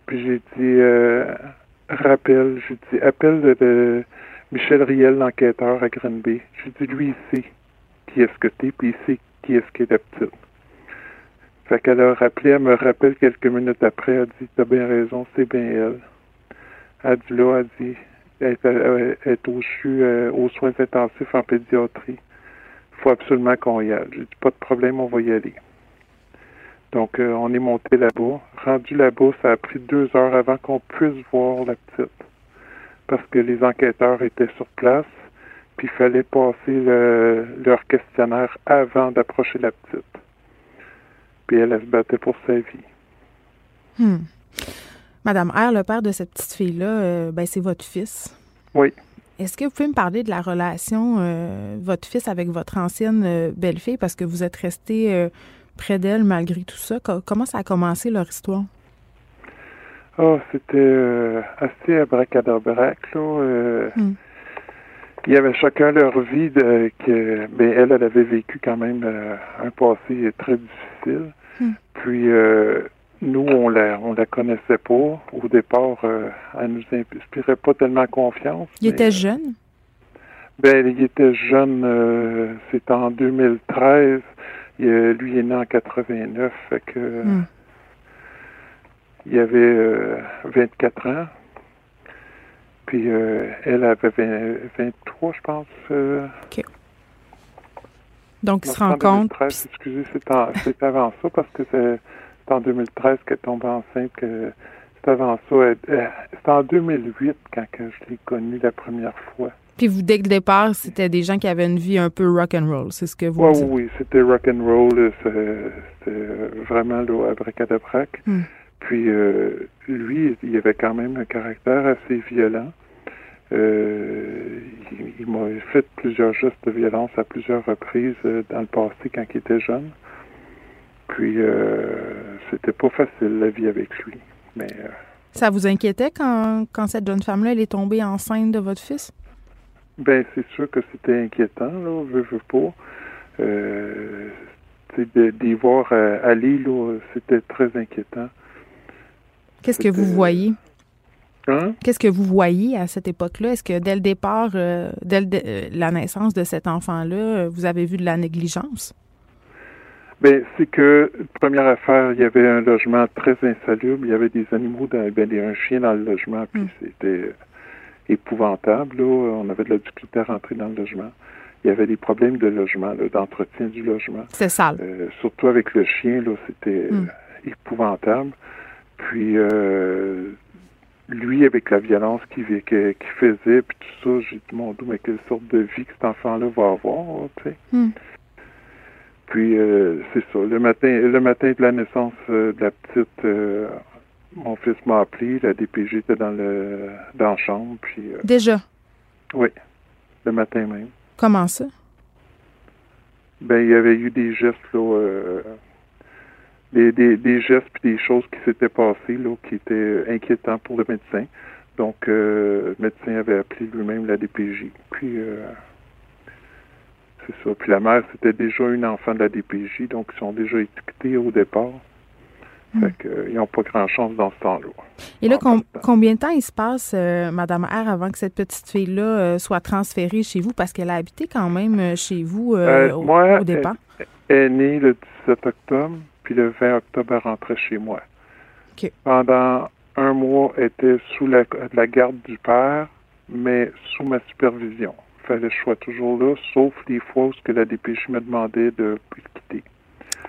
Puis j'ai dit, euh, rappelle, j'ai dit, appelle le, le Michel Riel, l'enquêteur à Granby. J'ai dit, lui, sait qui est-ce que t'es, puis il sait qui est-ce qui est la petite. Fait qu'elle a rappelé, elle me rappelle quelques minutes après, elle dit, t'as bien raison, c'est bien elle. Elle dit là, elle dit, elle est, au CHU, euh, aux soins intensifs en pédiatrie. Il faut absolument qu'on y aille. J'ai dit, pas de problème, on va y aller. Donc, euh, on est monté là-bas. Rendu là-bas, ça a pris deux heures avant qu'on puisse voir la petite. Parce que les enquêteurs étaient sur place, puis il fallait passer le- leur questionnaire avant d'approcher la petite. Puis elle, elle se battait pour sa vie. Hmm. Madame R, le père de cette petite fille-là, euh, ben, c'est votre fils. Oui. Est-ce que vous pouvez me parler de la relation euh, votre fils avec votre ancienne euh, belle-fille? Parce que vous êtes resté près d'elle malgré tout ça? Co- comment ça a commencé leur histoire? Ah, c'était assez abracadabrac, là. Hmm. Il y avait chacun leur vie de, que ben, elle, elle avait vécu quand même un passé très difficile. Hmm. Puis euh, nous, on la on la connaissait pas. Au départ, euh, elle nous inspirait pas tellement confiance. Il mais, était jeune? Ben, il était jeune, euh, c'était en 2013. Il, euh, lui il est né en 89, fait que Hmm. il avait euh, 24 ans. Puis euh, elle avait 20 23, je pense. euh. Donc, ils se rencontrent. 2013, excusez, c'est en- c'est avant ça parce que c'est c'est en 2013 qu'elle tombe enceinte. que C'est avant ça. elle- elle- C'est en 2008 quand que je l'ai connue la première fois. Puis vous, dès le départ, c'était des gens qui avaient une vie un peu rock and roll, c'est ce que vous Ouais, dites? oui, oui, c'était rock and roll, euh, c'est- c'était vraiment là, abracadabrac. Hmm. Puis euh, lui, il avait quand même un caractère assez violent. Euh, il il m'a fait plusieurs gestes de violence à plusieurs reprises euh, dans le passé quand il était jeune. Puis euh, c'était pas facile la vie avec lui. Mais euh, Ça vous inquiétait quand, quand cette jeune femme-là, elle est tombée enceinte de votre fils? Ben, c'est sûr que c'était inquiétant, là, veux, veux pas. Euh, de, d'y voir aller, là, c'était très inquiétant. Qu'est-ce que vous voyez? Hein? Qu'est-ce que vous voyez à cette époque-là? Est-ce que dès le départ, euh, dès le dé- euh, la naissance de cet enfant-là, euh, vous avez vu de la négligence? Ben, c'est que, première affaire, il y avait un logement très insalubre. Il y avait des animaux, dans, ben, un chien dans le logement, puis c'était euh, épouvantable. Là. On avait de la difficulté à rentrer dans le logement. Il y avait des problèmes de logement, d'entretien du logement. C'est sale. Euh, surtout avec le chien, là, c'était Mm. épouvantable. Puis, euh, lui, avec la violence qu'il faisait, puis tout ça, j'ai dit, mon Dieu, mais quelle sorte de vie que cet enfant-là va avoir, tu sais. Hmm. Puis euh, c'est ça. Le matin, le matin de la naissance euh, de la petite, euh, mon fils m'a appelé. La DPG était dans le dans la chambre. Puis euh, Déjà, oui, le matin même. comment ça? Ben il y avait eu des gestes là, euh, des, des, des gestes puis des choses qui s'étaient passées là, qui étaient inquiétants pour le médecin. Donc euh, le médecin avait appelé lui-même la DPJ. Puis euh, c'est ça. Puis la mère, c'était déjà une enfant de la DPJ, donc ils sont déjà étiquetés au départ. Fait que, euh, ils n'ont pas grand chance dans ce temps-là. Et là, com- combien de temps il se passe, euh, Madame R, avant que cette petite fille-là euh, soit transférée chez vous? Parce qu'elle a habité quand même euh, chez vous au, moi, au départ. Elle est née le 17 octobre, puis le 20 octobre, elle rentrait chez moi. Pendant un mois, elle était sous la, la garde du père, mais sous ma supervision. Il fallait que je sois toujours là, sauf les fois où ce que la DPJ me demandait de quitter.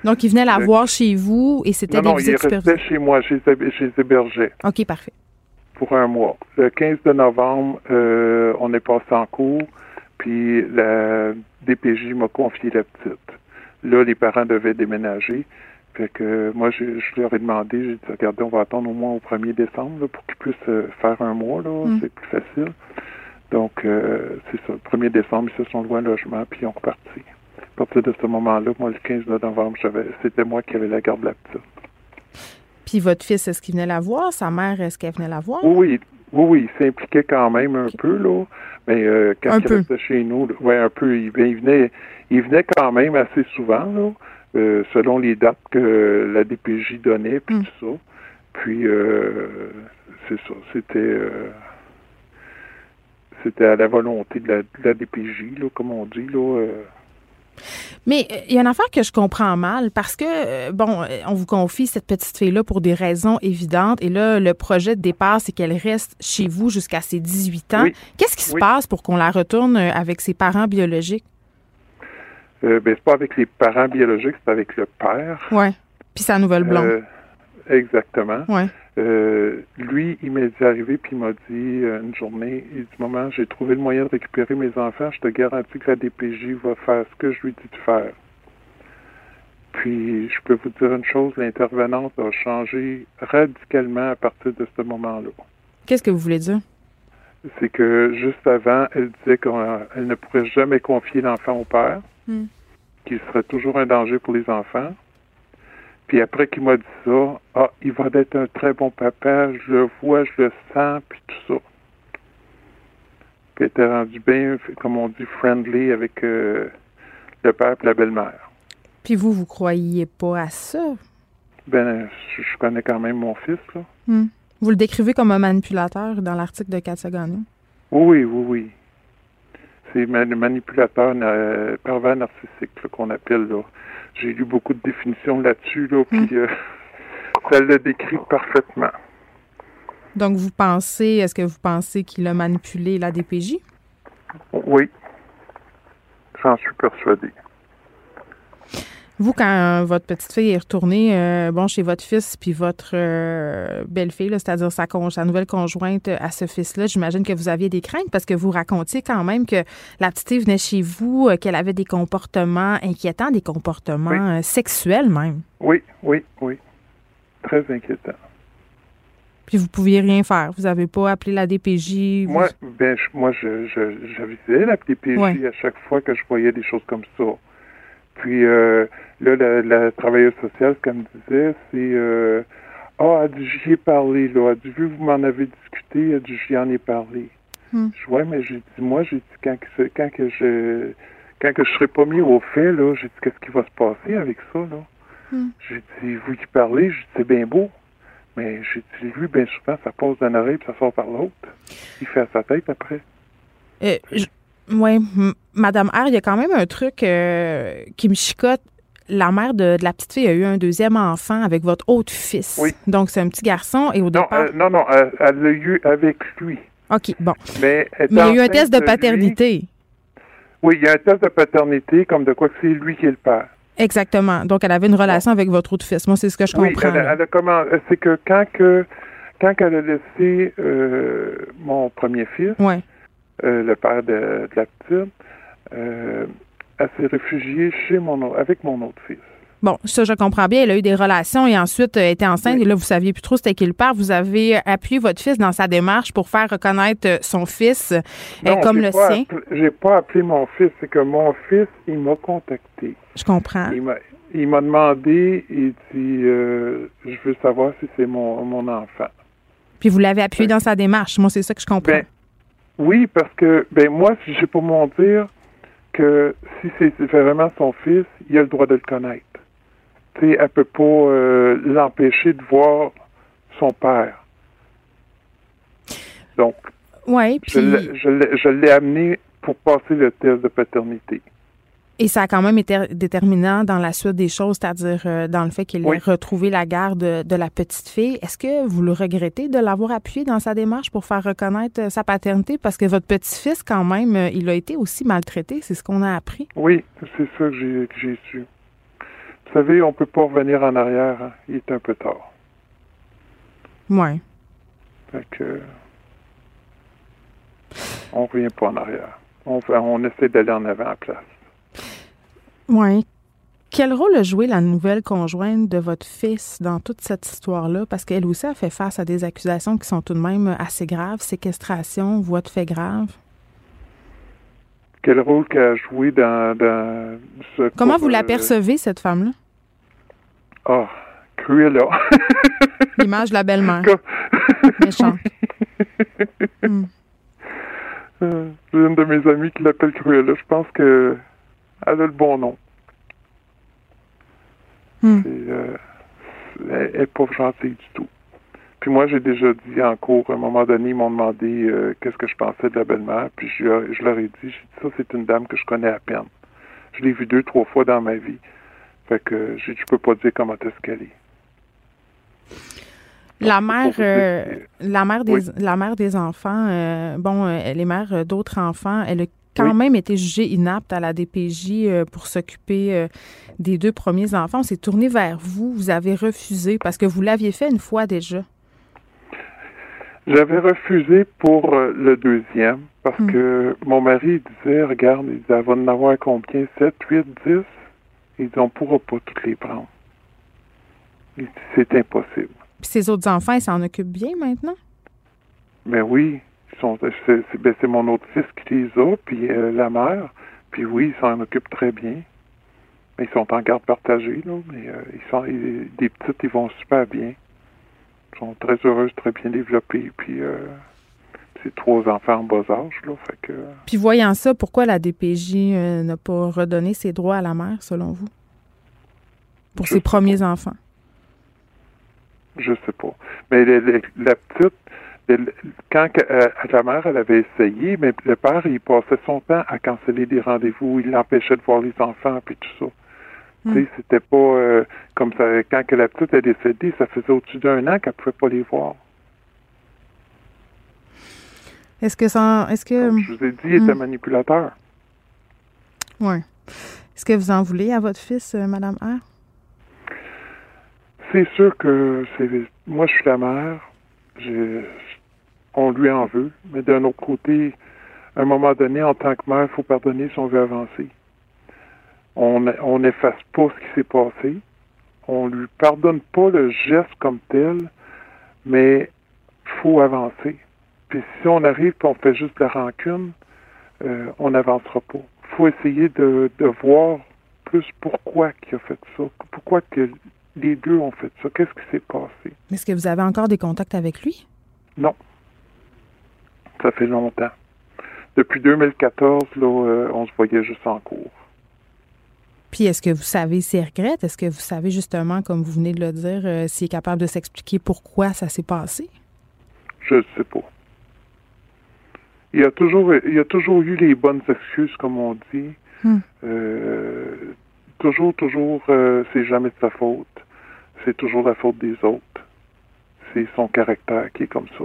Donc, il venait la voir chez vous et c'était Non, des non, il visites restait supervisées. chez moi, je les hébergeais OK, parfait. pour un mois. Le 15 de novembre, euh, on est passé en cours, puis la DPJ m'a confié la petite. Là, les parents devaient déménager. Fait que moi, je, je leur ai demandé, j'ai dit, regardez, on va attendre au moins au 1er décembre là, pour qu'ils puissent euh, faire un mois, là, Mm. c'est plus facile. Donc, euh, c'est ça, le 1er décembre, ils se sont loués un logement, puis ils ont reparti. À partir de ce moment-là, moi, le 15 de novembre, c'était moi qui avais la garde de la petite. Puis votre fils, est-ce qu'il venait la voir? Sa mère, est-ce qu'elle venait la voir? Oui, oui, oui, il s'impliquait quand même un peu, là. Mais euh, quand Un il peu. restait chez nous, là, ouais, un peu, il, ben, il venait il venait quand même assez souvent, là, euh, selon les dates que la DPJ donnait, puis tout ça. Puis euh, c'est ça, c'était euh, c'était à la volonté de la, de la DPJ, là, comme on dit, là. euh, Mais il y a une affaire que je comprends mal parce que, bon, on vous confie cette petite fille-là pour des raisons évidentes. Et là, le projet de départ, c'est qu'elle reste chez vous jusqu'à ses 18 ans. Oui. Qu'est-ce qui se passe pour qu'on la retourne avec ses parents biologiques? Euh, ben, c'est pas avec les parents biologiques, c'est avec le père. Ouais. Puis sa nouvelle blonde. Euh, exactement. Ouais. Euh, lui, il m'est dit arrivé puis il m'a dit euh, une journée, il dit maman, j'ai trouvé le moyen de récupérer mes enfants. Je te garantis que la DPJ va faire ce que je lui dis de faire. Puis, je peux vous dire une chose, l'intervenante a changé radicalement à partir de ce moment-là. Qu'est-ce que vous voulez dire? C'est que juste avant, elle disait qu'elle ne pourrait jamais confier l'enfant au père, Hmm. qu'il serait toujours un danger pour les enfants. Puis après qu'il m'a dit ça, ah, il va être un très bon papa, je le vois, je le sens, puis tout ça. Puis elle était rendue bien, comme on dit, friendly avec euh, le père et la belle-mère. Puis vous, vous croyez pas à ça? Ben, je, connais quand même mon fils, là. Hmm. Vous le décrivez comme un manipulateur dans l'article de Katsagano. Oui, oui, oui, oui. C'est le manipulateur euh, pervers narcissique qu'on appelle là. J'ai lu beaucoup de définitions là-dessus, là, puis euh, ça le décrit parfaitement. Donc, vous pensez, est-ce que vous pensez qu'il a manipulé la DPJ? Oui. J'en suis persuadé. Vous, quand votre petite fille est retournée euh, bon, chez votre fils puis votre euh, belle-fille, c'est-à-dire sa, con- sa nouvelle conjointe à ce fils-là, j'imagine que vous aviez des craintes parce que vous racontiez quand même que la petite fille venait chez vous, euh, qu'elle avait des comportements inquiétants, des comportements sexuels même. Oui, oui, oui. Très inquiétant. Puis vous pouviez rien faire. Vous n'avez pas appelé la DPJ. vous- Moi, ben, je, moi, je, je, la DPJ Ouais. à chaque fois que je voyais des choses comme ça. Puis euh, là, la, la travailleuse sociale, ce qu'elle me disait, c'est euh, Ah, elle dit, j'y ai parlé, là. Elle dit, vu que vous m'en avez discuté, elle dit, j'y en ai parlé. Hmm. Je dis, ouais, mais j'ai dit, moi, j'ai dit, quand que, quand que je quand que je serai pas mis au fait, là, j'ai dit, qu'est-ce qui va se passer avec ça, là? Hmm. J'ai dit, vous y parlez, j'ai dit, c'est bien beau. Mais j'ai dit, lui, bien souvent, ça passe d'un oreille puis ça sort par l'autre. Il fait à sa tête après. Euh, m- Madame R, il y a quand même un truc euh, qui me chicote. la mère de, de la petite fille a eu un deuxième enfant avec votre autre fils. Oui. Donc, c'est un petit garçon et au Non, départ. euh, non, non, elle, elle l'a eu avec lui. OK, bon. Mais, elle Mais il y a eu un test de lui. paternité. Oui, il y a un test de paternité, comme de quoi que c'est lui qui est le père. Exactement. Donc, elle avait une relation avec votre autre fils. Moi, c'est ce que je Oui, comprends. elle, elle a comment C'est que quand que quand qu'elle a laissé euh, mon premier fils, Ouais. Euh, le père de, de la petite, euh, elle s'est réfugiée chez mon avec mon autre fils. Bon, ça, je comprends bien. Elle a eu des relations et ensuite euh, était enceinte. Et là, vous saviez plus trop c'était qui le père. Vous avez euh, appuyé votre fils dans sa démarche pour faire reconnaître son fils Non, comme le pas sien. J'ai pas appelé mon fils, c'est que mon fils, il m'a contacté. Je comprends. Il m'a demandé, il dit, euh, je veux savoir si c'est mon, mon enfant. Puis vous l'avez appuyé dans sa démarche. Moi, c'est ça que je comprends. Ben, oui, parce que ben moi, j'ai pour mon dire que si c'est vraiment son fils, il a le droit de le connaître. Tu sais, elle peut pas euh, l'empêcher de voir son père. Donc, puis l'ai je l'ai amené pour passer le test de paternité. Et ça a quand même été déterminant dans la suite des choses, c'est-à-dire euh, dans le fait qu'il Oui. ait retrouvé la garde de, de la petite fille. Est-ce que vous le regrettez de l'avoir appuyé dans sa démarche pour faire reconnaître euh, sa paternité? Parce que votre petit-fils, quand même, euh, il a été aussi maltraité. C'est ce qu'on a appris. Oui, c'est ça que j'ai que j'ai su. Vous savez, on peut pas revenir en arrière. hein. Il est un peu tard. Oui. Fait que on revient pas en arrière. On, on essaie d'aller en avant à la place. Oui. Quel rôle a joué la nouvelle conjointe de votre fils dans toute cette histoire-là? Parce qu'elle aussi a fait face à des accusations qui sont tout de même assez graves. Séquestration, voie de fait grave. Quel rôle qu'elle a joué dans, dans ce Comment vous euh, l'apercevez, cette femme-là? Ah, Cruella. L'image de la belle-mère. Méchante. Hmm. Euh, une de mes amies qui l'appelle Cruella. Je pense que a le bon nom. Hmm. Euh, elle elle est pas gentille du tout. Puis moi, j'ai déjà dit en cours, à un moment donné, ils m'ont demandé euh, qu'est-ce que je pensais de la belle-mère. Puis je, leur- je leur ai dit, j'ai dit, ça, c'est une dame que je connais à peine. Je l'ai vue deux, trois fois dans ma vie. Fait que je peux pas dire comment est-ce qu'elle est. La mère, euh, la mère des, Oui. la mère des enfants, euh, bon, elle est mère d'autres enfants. Elle a quand Oui. même été jugée inapte à la DPJ euh, pour s'occuper euh, des deux premiers enfants. On s'est tourné vers vous. Vous avez refusé parce que vous l'aviez fait une fois déjà. J'avais refusé pour euh, le deuxième parce Hmm. que mon mari disait, regarde, il disait, va en avoir combien? 7, 8, 10? Il dit, on pourra pas toutes les prendre. Il dit, c'est impossible. Puis ses autres enfants, ils s'en occupent bien maintenant? Mais oui, ils c'est, ben, c'est mon autre fils qui les a, puis euh, la mère. Puis oui, ils s'en occupent très bien. Mais ils sont en garde partagée, là. Mais euh, ils sont, ils- des petites, ils vont super bien. Ils sont très heureuses, très bien développées. Puis euh, c'est trois enfants en bas âge, là. Fait que Puis voyant ça, pourquoi la DPJ n'a pas redonné ses droits à la mère, selon vous? Pour Je ses premiers enfants? je sais pas. Mais la petite, quand que, euh, la mère, elle avait essayé, mais le père, il passait son temps à canceller des rendez-vous. Il l'empêchait de voir les enfants, puis tout ça. Sais, c'était pas euh, comme ça. Quand que la petite est décédée, ça faisait au-dessus d'un an qu'elle pouvait pas les voir. Est-ce que ça. Est-ce que. Je vous ai dit, il était Hmm. manipulateur. Oui. Est-ce que vous en voulez à votre fils, euh, Madame R? C'est sûr que c'est. Moi, je suis la mère. J'ai- On lui en veut. Mais d'un autre côté, à un moment donné, en tant que mère, il faut pardonner si on veut avancer. On on n'efface pas ce qui s'est passé. On lui pardonne pas le geste comme tel, mais faut avancer. Puis si on arrive et on fait juste de la rancune, euh, on n'avancera pas. faut essayer de, de voir plus pourquoi il a fait ça. Pourquoi que les deux ont fait ça. Qu'est-ce qui s'est passé? Est-ce que vous avez encore des contacts avec lui? Non. Ça fait longtemps. Depuis 2014, là, euh, on se voyait juste en cours. Puis est-ce que vous savez s'il regrette? Est-ce que vous savez justement, comme vous venez de le dire, euh, s'il est capable de s'expliquer pourquoi ça s'est passé? Je ne sais pas. Il y a toujours, il y a toujours eu les bonnes excuses, comme on dit. Hmm. Euh, toujours, toujours, c'est jamais de sa faute. C'est toujours la faute des autres. C'est son caractère qui est comme ça.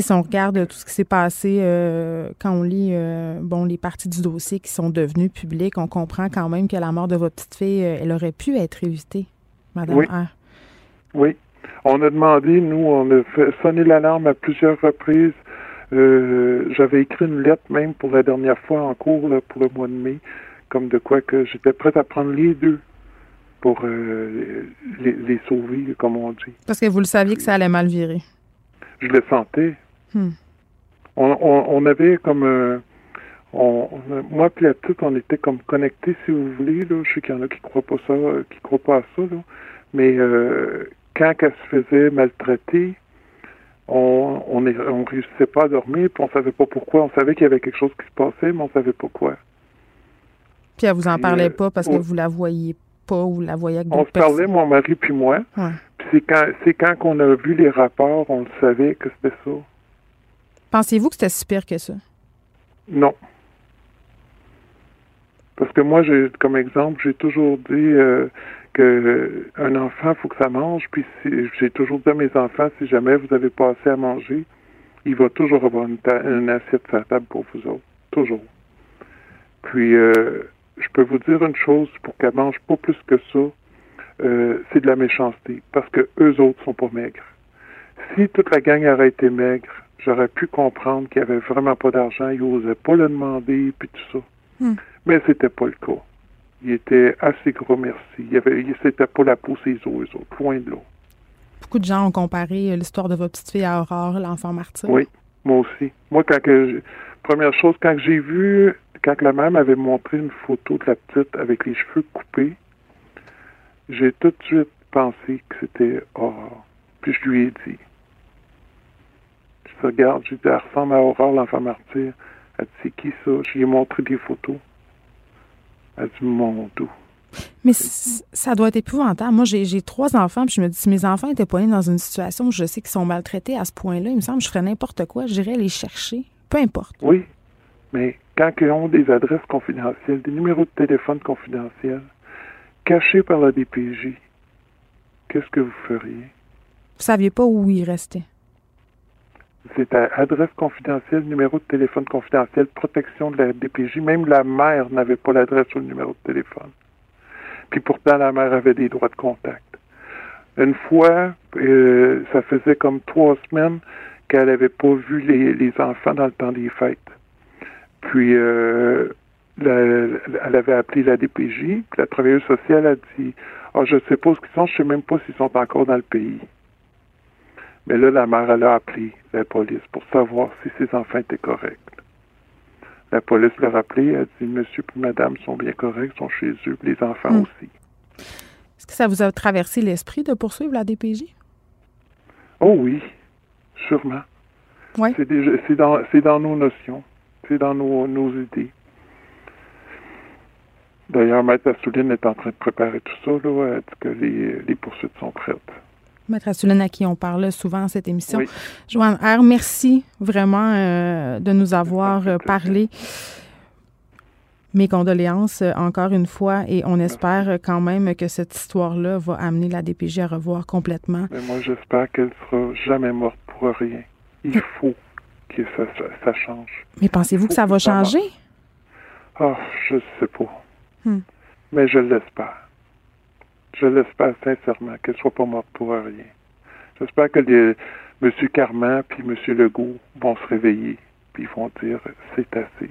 Si on regarde tout ce qui s'est passé euh, quand on lit euh, bon, les parties du dossier qui sont devenues publiques, on comprend quand même que la mort de votre petite fille, euh, elle aurait pu être évitée, Madame Oui. R. Oui. On a demandé, nous, on a fait sonner l'alarme à plusieurs reprises. Euh, J'avais écrit une lettre même pour la dernière fois en cours, là, pour le mois de mai, comme de quoi que j'étais prête à prendre les deux pour euh, les, les sauver, comme on dit. Parce que vous le saviez que ça allait mal virer. Je le sentais. Hmm. On, on, on avait comme euh, on, moi puis la petite, on était comme connectés, si vous voulez. Là. Je sais qu'il y en a qui croient pas ça, qui croient pas à ça, là. Mais euh, quand elle se faisait maltraiter, on on, est, on réussissait pas à dormir, puis on savait pas pourquoi. On savait qu'il y avait quelque chose qui se passait, mais on savait pas quoi. Puis elle vous en parlait euh, pas parce que vous la voyez pas ou vous la voyez avec On se parlait, mon mari puis moi. Ouais. Puis c'est quand c'est quand qu'on a vu les rapports, on le savait que c'était ça. Pensiez-vous que c'était si pire que ça? Non. Parce que moi, j'ai, comme exemple, j'ai toujours dit euh, que un enfant, faut que ça mange. Puis si, j'ai toujours dit à mes enfants, si jamais vous avez pas assez à manger, il va toujours avoir une assiette sur la table pour vous autres. Toujours. Puis, euh, je peux vous dire une chose, pour qu'elle mange pas plus que ça, euh, c'est de la méchanceté. Parce que eux autres sont pas maigres. Si toute la gang aurait été maigre, j'aurais pu comprendre qu'il n'y avait vraiment pas d'argent, ils n'osaient pas le demander, puis tout ça. Hmm. Mais c'était pas le cas. Il était assez gros merci. Il avait, il- c'était pas la peau ses os, eux autres, loin de là. Beaucoup de gens ont comparé euh, l'histoire de votre petite fille à Aurore, l'enfant martyr. Oui, moi aussi. Moi, quand que première chose, quand j'ai vu, quand la mère m'avait montré une photo de la petite avec les cheveux coupés, j'ai tout de suite pensé que c'était Aurore. Puis je lui ai dit. Je regarde, j'ai dit, elle ressemble à Aurore, l'enfant martyr. Elle dit, c'est qui ça? Je lui ai montré des photos. Elle dit, mon doux. Mais ça doit être épouvantable. Moi, j'ai trois enfants, puis je me dis, si mes enfants étaient pas nés dans une situation où je sais qu'ils sont maltraités à ce point-là, il me semble que je ferais n'importe quoi. J'irais les chercher. Peu importe. Oui, mais quand ils ont des adresses confidentielles, des numéros de téléphone confidentiels, cachés par la DPJ, qu'est-ce que vous feriez? Vous saviez pas où ils restaient. C'est adresse confidentielle, numéro de téléphone confidentiel, protection de la DPJ. Même la mère n'avait pas l'adresse ou le numéro de téléphone. Puis pourtant, la mère avait des droits de contact. Une fois, euh, ça faisait comme trois semaines qu'elle n'avait pas vu les, enfants dans le temps des fêtes. Puis, euh, elle avait appelé la DPJ, puis la travailleuse sociale a dit Ah, je sais pas où ils sont, je sais même pas s'ils sont encore dans le pays. Mais là, la mère, elle a appelé la police pour savoir si ses enfants étaient corrects. La police l'a rappelé, elle a dit Monsieur et Madame sont bien corrects, sont chez eux, les enfants Hmm. aussi. Est-ce que ça vous a traversé l'esprit de poursuivre la DPJ? Oh oui, sûrement. Ouais. C'est déjà, c'est dans, c'est dans nos notions, c'est dans nos, nos idées. D'ailleurs, Maître Assouline est en train de préparer tout ça, là. Elle dit que les, les poursuites sont prêtes. Maître Assouline, à qui on parle souvent dans cette émission. Oui. Joanne R., merci vraiment euh, de nous avoir euh, parlé. Mes condoléances euh, encore une fois et on espère quand même que cette histoire-là va amener la DPJ à revoir complètement. Mais moi, j'espère qu'elle sera jamais morte pour rien. Il faut que ça, ça, ça change. Mais pensez-vous que ça va changer? Ah, je sais pas. Hmm. Mais je l'espère. Je l'espère sincèrement qu'elle soit pas morte pour rien. J'espère que les, M. Carman puis M. Legault vont se réveiller puis ils vont dire c'est assez.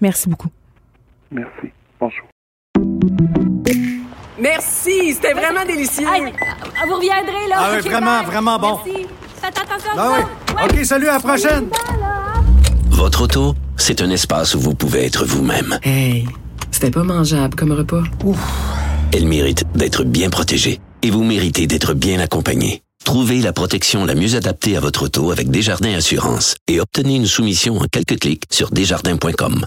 Merci beaucoup. Merci. Bonjour. Merci, c'était vraiment délicieux. Vous reviendrez, là. Ah oui, vraiment, bye. vraiment bon. Merci. Faites attention à Ah oui. OK, salut, à la prochaine. Votre auto, c'est un espace où vous pouvez être vous-même. Hey, c'était pas mangeable comme repas. Elle mérite d'être bien protégée et vous méritez d'être bien accompagné. Trouvez la protection la mieux adaptée à votre auto avec Desjardins Assurance et obtenez une soumission en quelques clics sur desjardins.com.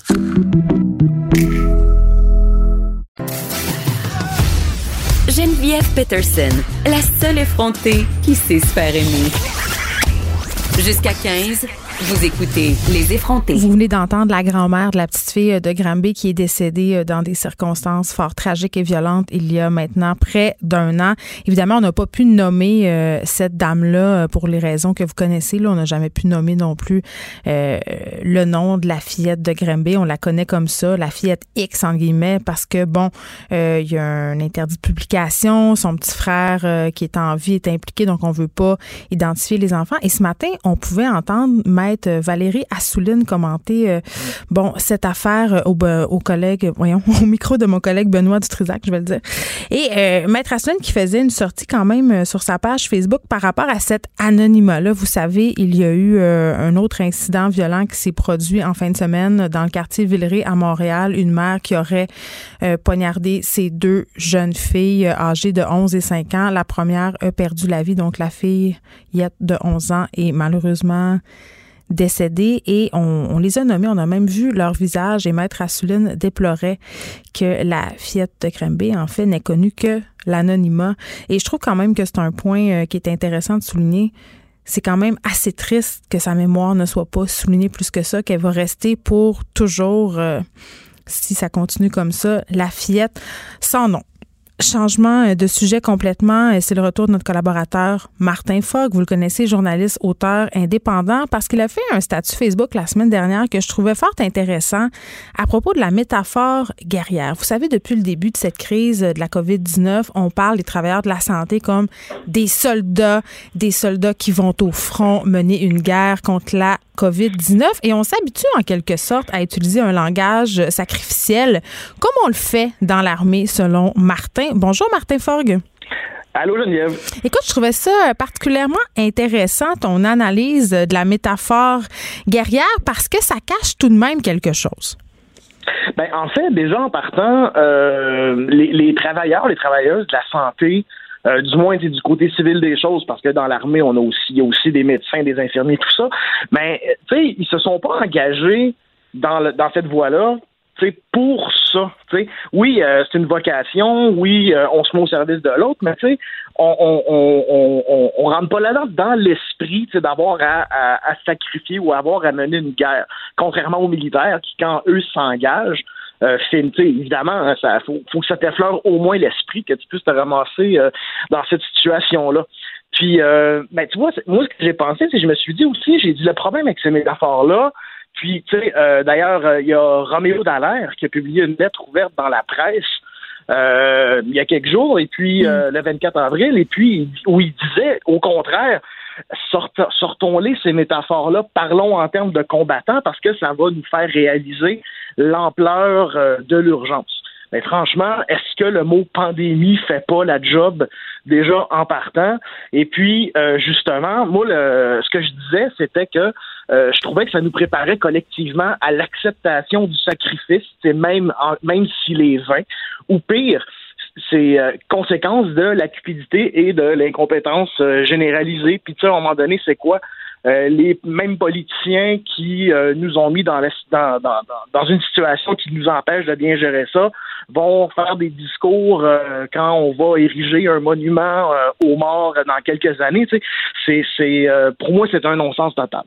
Geneviève Peterson, la seule effrontée qui sait se faire aimer. Jusqu'à 15, Vous écoutez Les effrontés. Vous venez d'entendre la grand-mère de la petite fille de Granby qui est décédée euh, dans des circonstances fort tragiques et violentes il y a maintenant près d'un an. Évidemment, on n'a pas pu nommer euh, cette dame-là euh, pour les raisons que vous connaissez. Là, on n'a jamais pu nommer non plus euh, le nom de la fillette de Granby. On la connaît comme ça, la fillette X en guillemets, parce que bon, euh, il y a un interdit de publication. Son petit frère euh, qui est en vie est impliqué, donc on veut pas identifier les enfants. Et ce matin, on pouvait entendre maître Valérie Assouline commenter euh, bon cette affaire euh, au, au collègue, voyons, au micro de mon collègue Benoît Dutrisac, je vais le dire. Et euh, maître Assouline qui faisait une sortie quand même euh, sur sa page Facebook par rapport à cet anonymat-là. Vous savez, il y a eu euh, un autre incident violent qui s'est produit en fin de semaine dans le quartier Villeray à Montréal. Une mère qui aurait euh, poignardé ses deux jeunes filles euh, âgées de 11 et 5 ans. La première a perdu la vie, donc la fille Yette de 11 ans est malheureusement décédés et on, les a nommés, on a même vu leur visage et Maître Assouline déplorait que la fillette de Granby, en fait, n'est connue que l'anonymat. Et je trouve quand même que c'est un point euh, qui est intéressant de souligner. C'est quand même assez triste que sa mémoire ne soit pas soulignée plus que ça, qu'elle va rester pour toujours, euh, si ça continue comme ça, la fillette sans nom. Changement euh, de sujet complètement, euh, c'est le retour de notre collaborateur Martin Fogg. Vous le connaissez, journaliste, auteur indépendant, parce qu'il a fait un statut Facebook la semaine dernière que je trouvais fort intéressant à propos de la métaphore guerrière. Vous savez, depuis le début de cette crise de la COVID-19, on parle des travailleurs de la santé comme des soldats, des soldats qui vont au front mener une guerre contre la COVID-19 et on s'habitue en quelque sorte à utiliser un langage sacrificiel comme on le fait dans l'armée selon Martin. Bonjour Martin Forgue. Allô Geneviève. Écoute, je trouvais ça particulièrement intéressant ton analyse de la métaphore guerrière parce que ça cache tout de même quelque chose. Ben, en fait, déjà en partant, euh, les, les travailleurs, les travailleuses de la santé, euh, du moins du côté civil des choses, parce que dans l'armée, on a aussi, il y a aussi des médecins, des infirmiers, tout ça. Mais tu sais, ils se sont pas engagés dans, le, dans cette voie-là. tu sais, pour ça, tu sais. oui, euh, c'est une vocation, oui, euh, on se met au service de l'autre, mais tu sais, on, on, on, on, on, rentre pas là-dedans dans l'esprit, d'avoir à, à, à sacrifier ou avoir à mener une guerre, contrairement aux militaires qui, quand eux s'engagent, euh, sais, évidemment, hein, ça faut, faut que ça t'effleure au moins l'esprit que tu puisses te ramasser euh, dans cette situation-là. Puis, euh, ben, tu vois, c'est- moi, ce que j'ai pensé, c'est que je me suis dit aussi, j'ai dit le problème avec ces métaphores-là, puis, tu sais, euh, d'ailleurs, euh, il y a Roméo Dallaire qui a publié une lettre ouverte dans la presse euh, il y a quelques jours, et puis euh, le 24 avril, et puis où il disait, au contraire, sortons-les ces métaphores-là, parlons en termes de combattants, parce que ça va nous faire réaliser l'ampleur euh, de l'urgence. Mais franchement, est-ce que le mot pandémie fait pas la job déjà en partant? Et puis, euh, justement, moi, le- ce que je disais, c'était que euh, je trouvais que ça nous préparait collectivement à l'acceptation du sacrifice, même, en- même s'il est vain, ou pire, c'est euh, conséquence de la cupidité et de l'incompétence euh, généralisée. Puis tu sais, à un moment donné, c'est quoi? Euh, les mêmes politiciens qui euh, nous ont mis dans, la- dans, dans, dans- une situation qui nous empêche de bien gérer ça vont faire des discours euh, quand on va ériger un monument euh, aux morts dans quelques années. Tu sais, c'est, c'est, pour moi, c'est un non-sens total.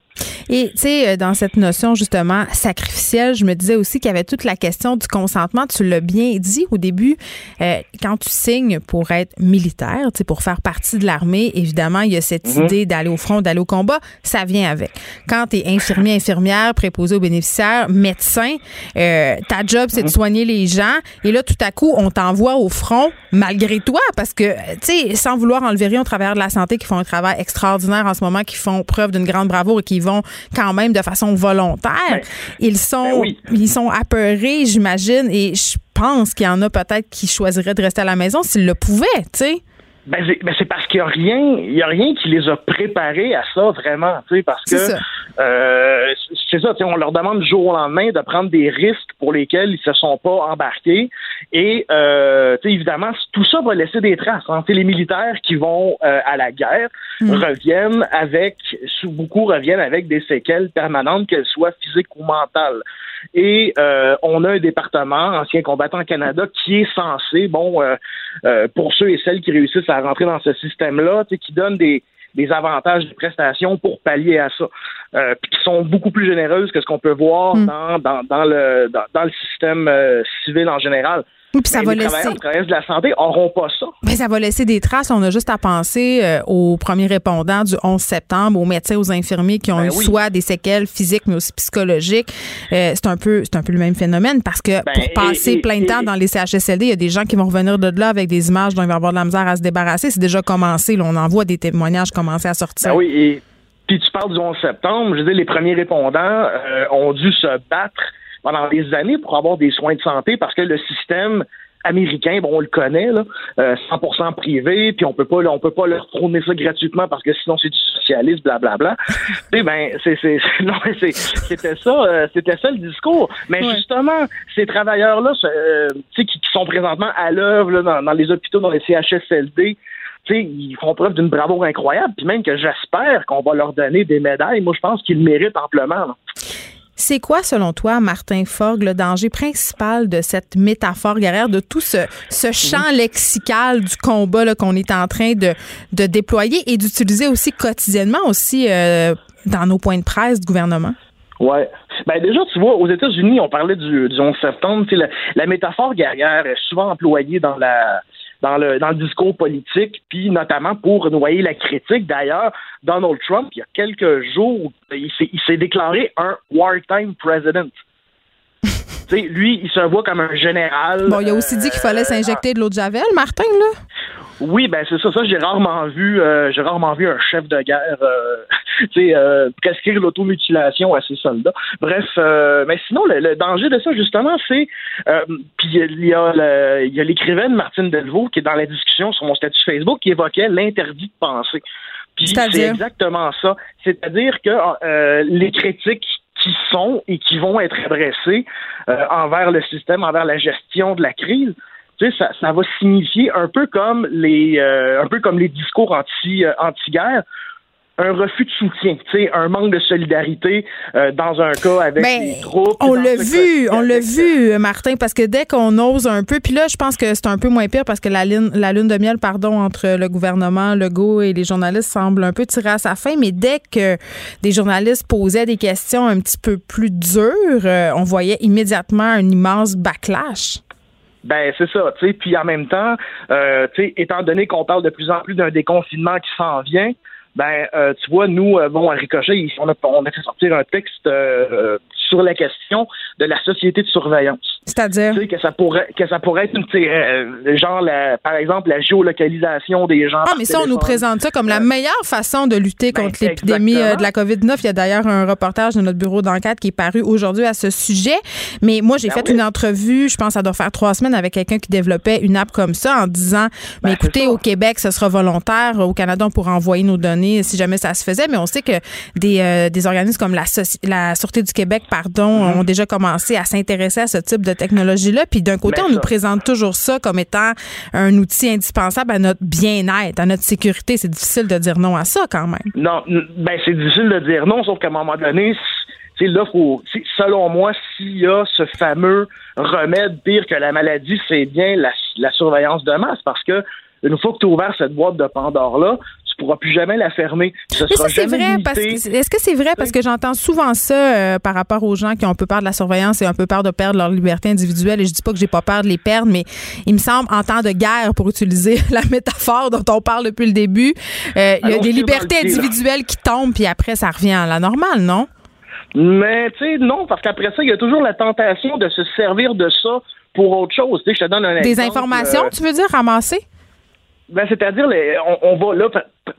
Et tu sais, euh, dans cette notion justement sacrificielle, je me disais aussi qu'il y avait toute la question du consentement. Tu l'as bien dit au début, euh, quand tu signes pour être militaire, tu sais, pour faire partie de l'armée, évidemment, il y a cette Mhm. idée d'aller au front, d'aller au combat, ça vient avec. Quand tu es infirmier, infirmière, préposé aux bénéficiaires, médecin, euh, ta job, c'est de soigner les gens. Et là, tout à coup, on t'envoie au front malgré toi parce que, tu sais, sans vouloir enlever rien aux travailleurs de la santé qui font un travail extraordinaire en ce moment, qui font preuve d'une grande bravoure et qui vont quand même de façon volontaire, ils sont, ils sont apeurés, j'imagine, et je pense qu'il y en a peut-être qui choisiraient de rester à la maison s'ils le pouvaient, tu sais. Ben, c'est, ben, c'est parce qu'il y a rien, il y a rien qui les a préparés à ça vraiment, tu sais, parce que C'est ça. euh, c'est ça, tu sais, on leur demande du jour au lendemain de prendre des risques pour lesquels ils se sont pas embarqués, et euh, tu sais, évidemment, tout ça va laisser des traces. Hein. Tu sais, les militaires qui vont euh, à la guerre Mm. reviennent avec, beaucoup reviennent avec des séquelles permanentes, qu'elles soient physiques ou mentales. Et euh, on a un département, Ancien combattant Canada, qui est censé, bon, euh, euh, pour ceux et celles qui réussissent à rentrer dans ce système-là, qui donne des, des avantages, des prestations pour pallier à ça, euh, puis qui sont beaucoup plus généreuses que ce qu'on peut voir Mm. dans, dans, dans le dans, dans le système euh, civil en général. Oui, puis ça va les laisser- travailleurs, de la santé auront pas ça. Mais ça va laisser des traces. On a juste à penser euh, aux premiers répondants du 11 septembre, aux médecins, aux infirmiers qui ont Ben eu oui. soit des séquelles physiques, mais aussi psychologiques. Euh, c'est un peu, c'est un peu le même phénomène parce que Ben, pour passer et- plein de temps et- dans les CHSLD, il y a des gens qui vont revenir de là avec des images dont il va avoir de la misère à se débarrasser. C'est déjà commencé. Là, on en voit des témoignages commencer à sortir. Ben oui, et puis tu parles du 11 septembre, je veux dire, les premiers répondants euh, ont dû se battre pendant des années pour avoir des soins de santé parce que le système américain, bon, on le connaît, là, euh, 100% privé, puis on peut pas, là, on peut pas leur tourner ça gratuitement parce que sinon c'est du socialisme, blablabla. tu sais, ben, c'est, c'était ça, euh, c'était ça le discours. Mais justement, ces travailleurs-là, euh, tu sais, qui, qui sont présentement à l'œuvre dans, dans les hôpitaux, dans les CHSLD, sais, ils font preuve d'une bravoure incroyable, puis même que j'espère qu'on va leur donner des médailles. Moi, je pense qu'ils le méritent amplement. là. C'est quoi, selon toi, Martin Fogg, le danger principal de cette métaphore guerrière, de tout ce, ce champ lexical du combat qu'on est en train de, de déployer et d'utiliser aussi quotidiennement aussi euh, dans nos points de presse du gouvernement? Ouais. Ben déjà, tu vois, aux États-Unis, on parlait du, du 11 septembre. la métaphore guerrière est souvent employée dans la dans le dans le discours politique, puis notamment pour noyer la critique. D'ailleurs, Donald Trump, il y a quelques jours, il s'est déclaré un wartime president. tu sais, lui, il se voit comme un général. Bon, il a aussi dit qu'il fallait s'injecter de l'eau de Javel, Martin, là? Oui, ben c'est ça. Ça, j'ai rarement vu. euh, j'ai rarement vu un chef de guerre, euh, euh, prescrire l'automutilation à ses soldats. Bref, euh, mais sinon, le, le danger de ça, justement, c'est. euh, puis il y a l'écrivaine Martine Delvaux qui est dans la discussion sur mon statut Facebook qui évoquait l'interdit de penser. Puis c'est exactement ça. C'est-à-dire que euh, les critiques qui sont et qui vont être adressées euh, envers le système, envers la gestion de la crise, tu sais, ça, ça va signifier un peu comme les euh, un peu comme les discours anti euh, anti-guerre, un refus de soutien, tu sais, un manque de solidarité euh, dans un cas avec Ben, les troupes. On l'a vu, on l'a vu, Martin, parce que dès qu'on ose un peu, puis là, je pense que c'est un peu moins pire parce que la lune, la lune de miel, pardon, entre le gouvernement, Legault et les journalistes semble un peu tirer à sa fin, mais dès que des journalistes posaient des questions un petit peu plus dures, euh, on voyait immédiatement un immense backlash. Ben c'est ça, tu sais. Puis en même temps, euh, tu sais, étant donné qu'on parle de plus en plus d'un déconfinement qui s'en vient, ben euh, tu vois, nous, euh, bon, à Ricochet, on a, on a fait sortir un texte euh, sur la question de la société de surveillance. C'est-à-dire? Tu sais que ça pourrait que ça pourrait être une, euh, genre la, par exemple la géolocalisation des gens. Ah, par mais ça, on nous présente ça comme la meilleure façon de lutter Ben, contre l'épidémie euh, de la COVID-19. Il y a d'ailleurs un reportage de notre bureau d'enquête qui est paru aujourd'hui à ce sujet. Mais moi, j'ai Ben fait oui. une entrevue, je pense, ça doit faire trois semaines avec quelqu'un qui développait une app comme ça en disant, Ben, mais écoutez, au Québec, ce sera volontaire. Au Canada, on pourra envoyer nos données si jamais ça se faisait. Mais on sait que des, euh, des organismes comme la, la Sûreté du Québec, pardon, Mm-hmm. ont déjà commencé à s'intéresser à ce type de technologie-là. Puis d'un côté, Ben, on nous présente toujours ça comme étant un outil indispensable à notre bien-être, à notre sécurité. C'est difficile de dire non à ça quand même. Non, ben c'est difficile de dire non, sauf qu'à un moment donné, là, faut, selon moi, s'il y a ce fameux remède pire que la maladie, c'est bien la, la surveillance de masse, parce que une fois que tu as ouvert cette boîte de Pandore-là, pourras plus jamais la fermer. Ce Mais ça, sera c'est jamais vrai. limité. Parce que, est-ce que c'est vrai? Parce que j'entends souvent ça euh, par rapport aux gens qui ont un peu peur de la surveillance et un peu peur de perdre leur liberté individuelle. Et je dis pas que j'ai pas peur de les perdre, mais il me semble, en temps de guerre, pour utiliser la métaphore dont on parle depuis le début, euh, il y a des libertés pied, là. individuelles qui tombent, puis après, ça revient à la normale, non? Mais tu sais, non, parce qu'après ça, il y a toujours la tentation de se servir de ça pour autre chose. Tu sais, je te donne un Des exemple, informations, euh, tu veux dire, ramasser? Ben, c'est-à-dire, les- on, on va là,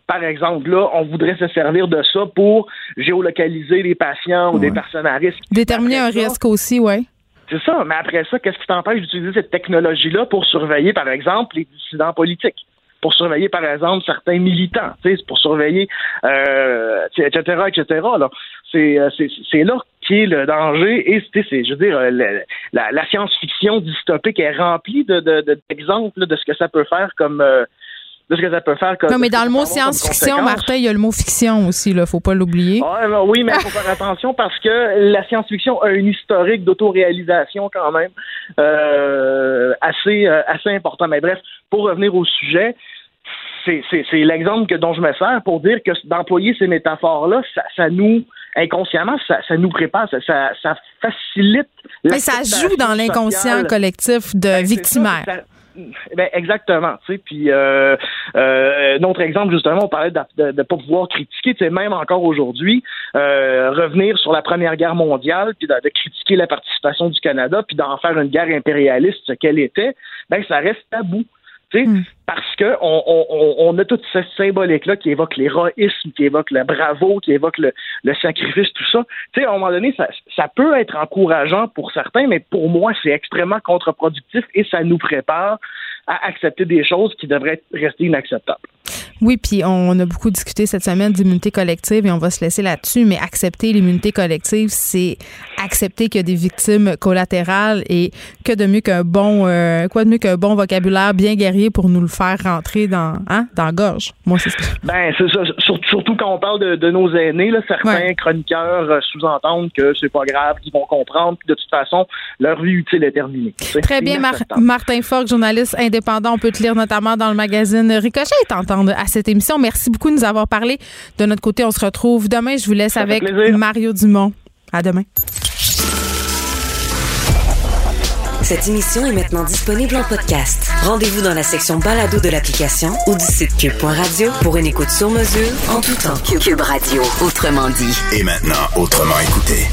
par, exemple, là, on voudrait se servir de ça pour géolocaliser les patients ou des personnes à risque. Déterminer un ça, risque aussi, oui. C'est ça, mais après ça, qu'est-ce qui t'empêche d'utiliser cette technologie-là pour surveiller, par exemple, les dissidents politiques? Pour surveiller, par exemple, certains militants, tu sais, pour surveiller, euh, etc., etc. Là. C'est, euh, c'est, c'est là qui est le danger. Et c'est, je veux dire, euh, la, la science-fiction dystopique est remplie de, de, de- d'exemples là, de ce que ça peut faire comme, euh, de ce que ça peut faire. Non, mais dans le mot science-fiction. Martin, il y a le mot fiction aussi, là. Faut pas l'oublier. Ben oui, mais il faut faire attention parce que la science-fiction a une historique d'autoréalisation quand même euh, assez, euh, assez important. Mais bref, pour revenir au sujet, c'est l'exemple que dont je me sers pour dire que d'employer ces métaphores-là, ça, ça, nous, inconsciemment, ça, ça nous prépare, ça, ça, ça facilite. Mais ça joue dans l'inconscient collectif de ben, victimaire. Ben exactement. Puis euh, euh, autre exemple justement, on parlait de ne pas pouvoir critiquer, tu sais, même encore aujourd'hui, euh, revenir sur la Première Guerre mondiale, puis de, critiquer la participation du Canada, puis d'en faire une guerre impérialiste, ce qu'elle était, ben ça reste tabou. Mm. Parce que on, on, on, a toute cette symbolique-là qui évoque l'héroïsme, qui évoque le bravo, qui évoque le, le sacrifice, tout ça. Tu sais, à un moment donné, ça, ça peut être encourageant pour certains, mais pour moi, c'est extrêmement contre-productif et ça nous prépare à accepter des choses qui devraient rester inacceptables. Oui, puis on a beaucoup discuté cette semaine d'immunité collective et on va se laisser là-dessus, mais accepter l'immunité collective, c'est accepter qu'il y a des victimes collatérales et que de mieux qu'un bon, euh, quoi de mieux qu'un bon vocabulaire bien guerrier pour nous le faire rentrer dans, hein, dans la gorge. Moi, c'est ça. Ben, c'est ça. Surtout quand on parle de, nos aînés, là, certains chroniqueurs euh, sous-entendent que c'est pas grave, qu'ils vont comprendre, puis de toute façon, leur vie utile est terminée. Très bien, Martin Fogg, journaliste indépendant. On peut te lire notamment dans le magazine Ricochet et t'entendre à cette émission. Merci beaucoup de nous avoir parlé. De notre côté, on se retrouve demain. Je vous laisse avec Mario Dumont. À demain. Cette émission est maintenant disponible en podcast. Rendez-vous dans la section balado de l'application ou du site cube.radio pour une écoute sur mesure en tout temps. Cube Radio, autrement dit. Et maintenant, autrement écouté.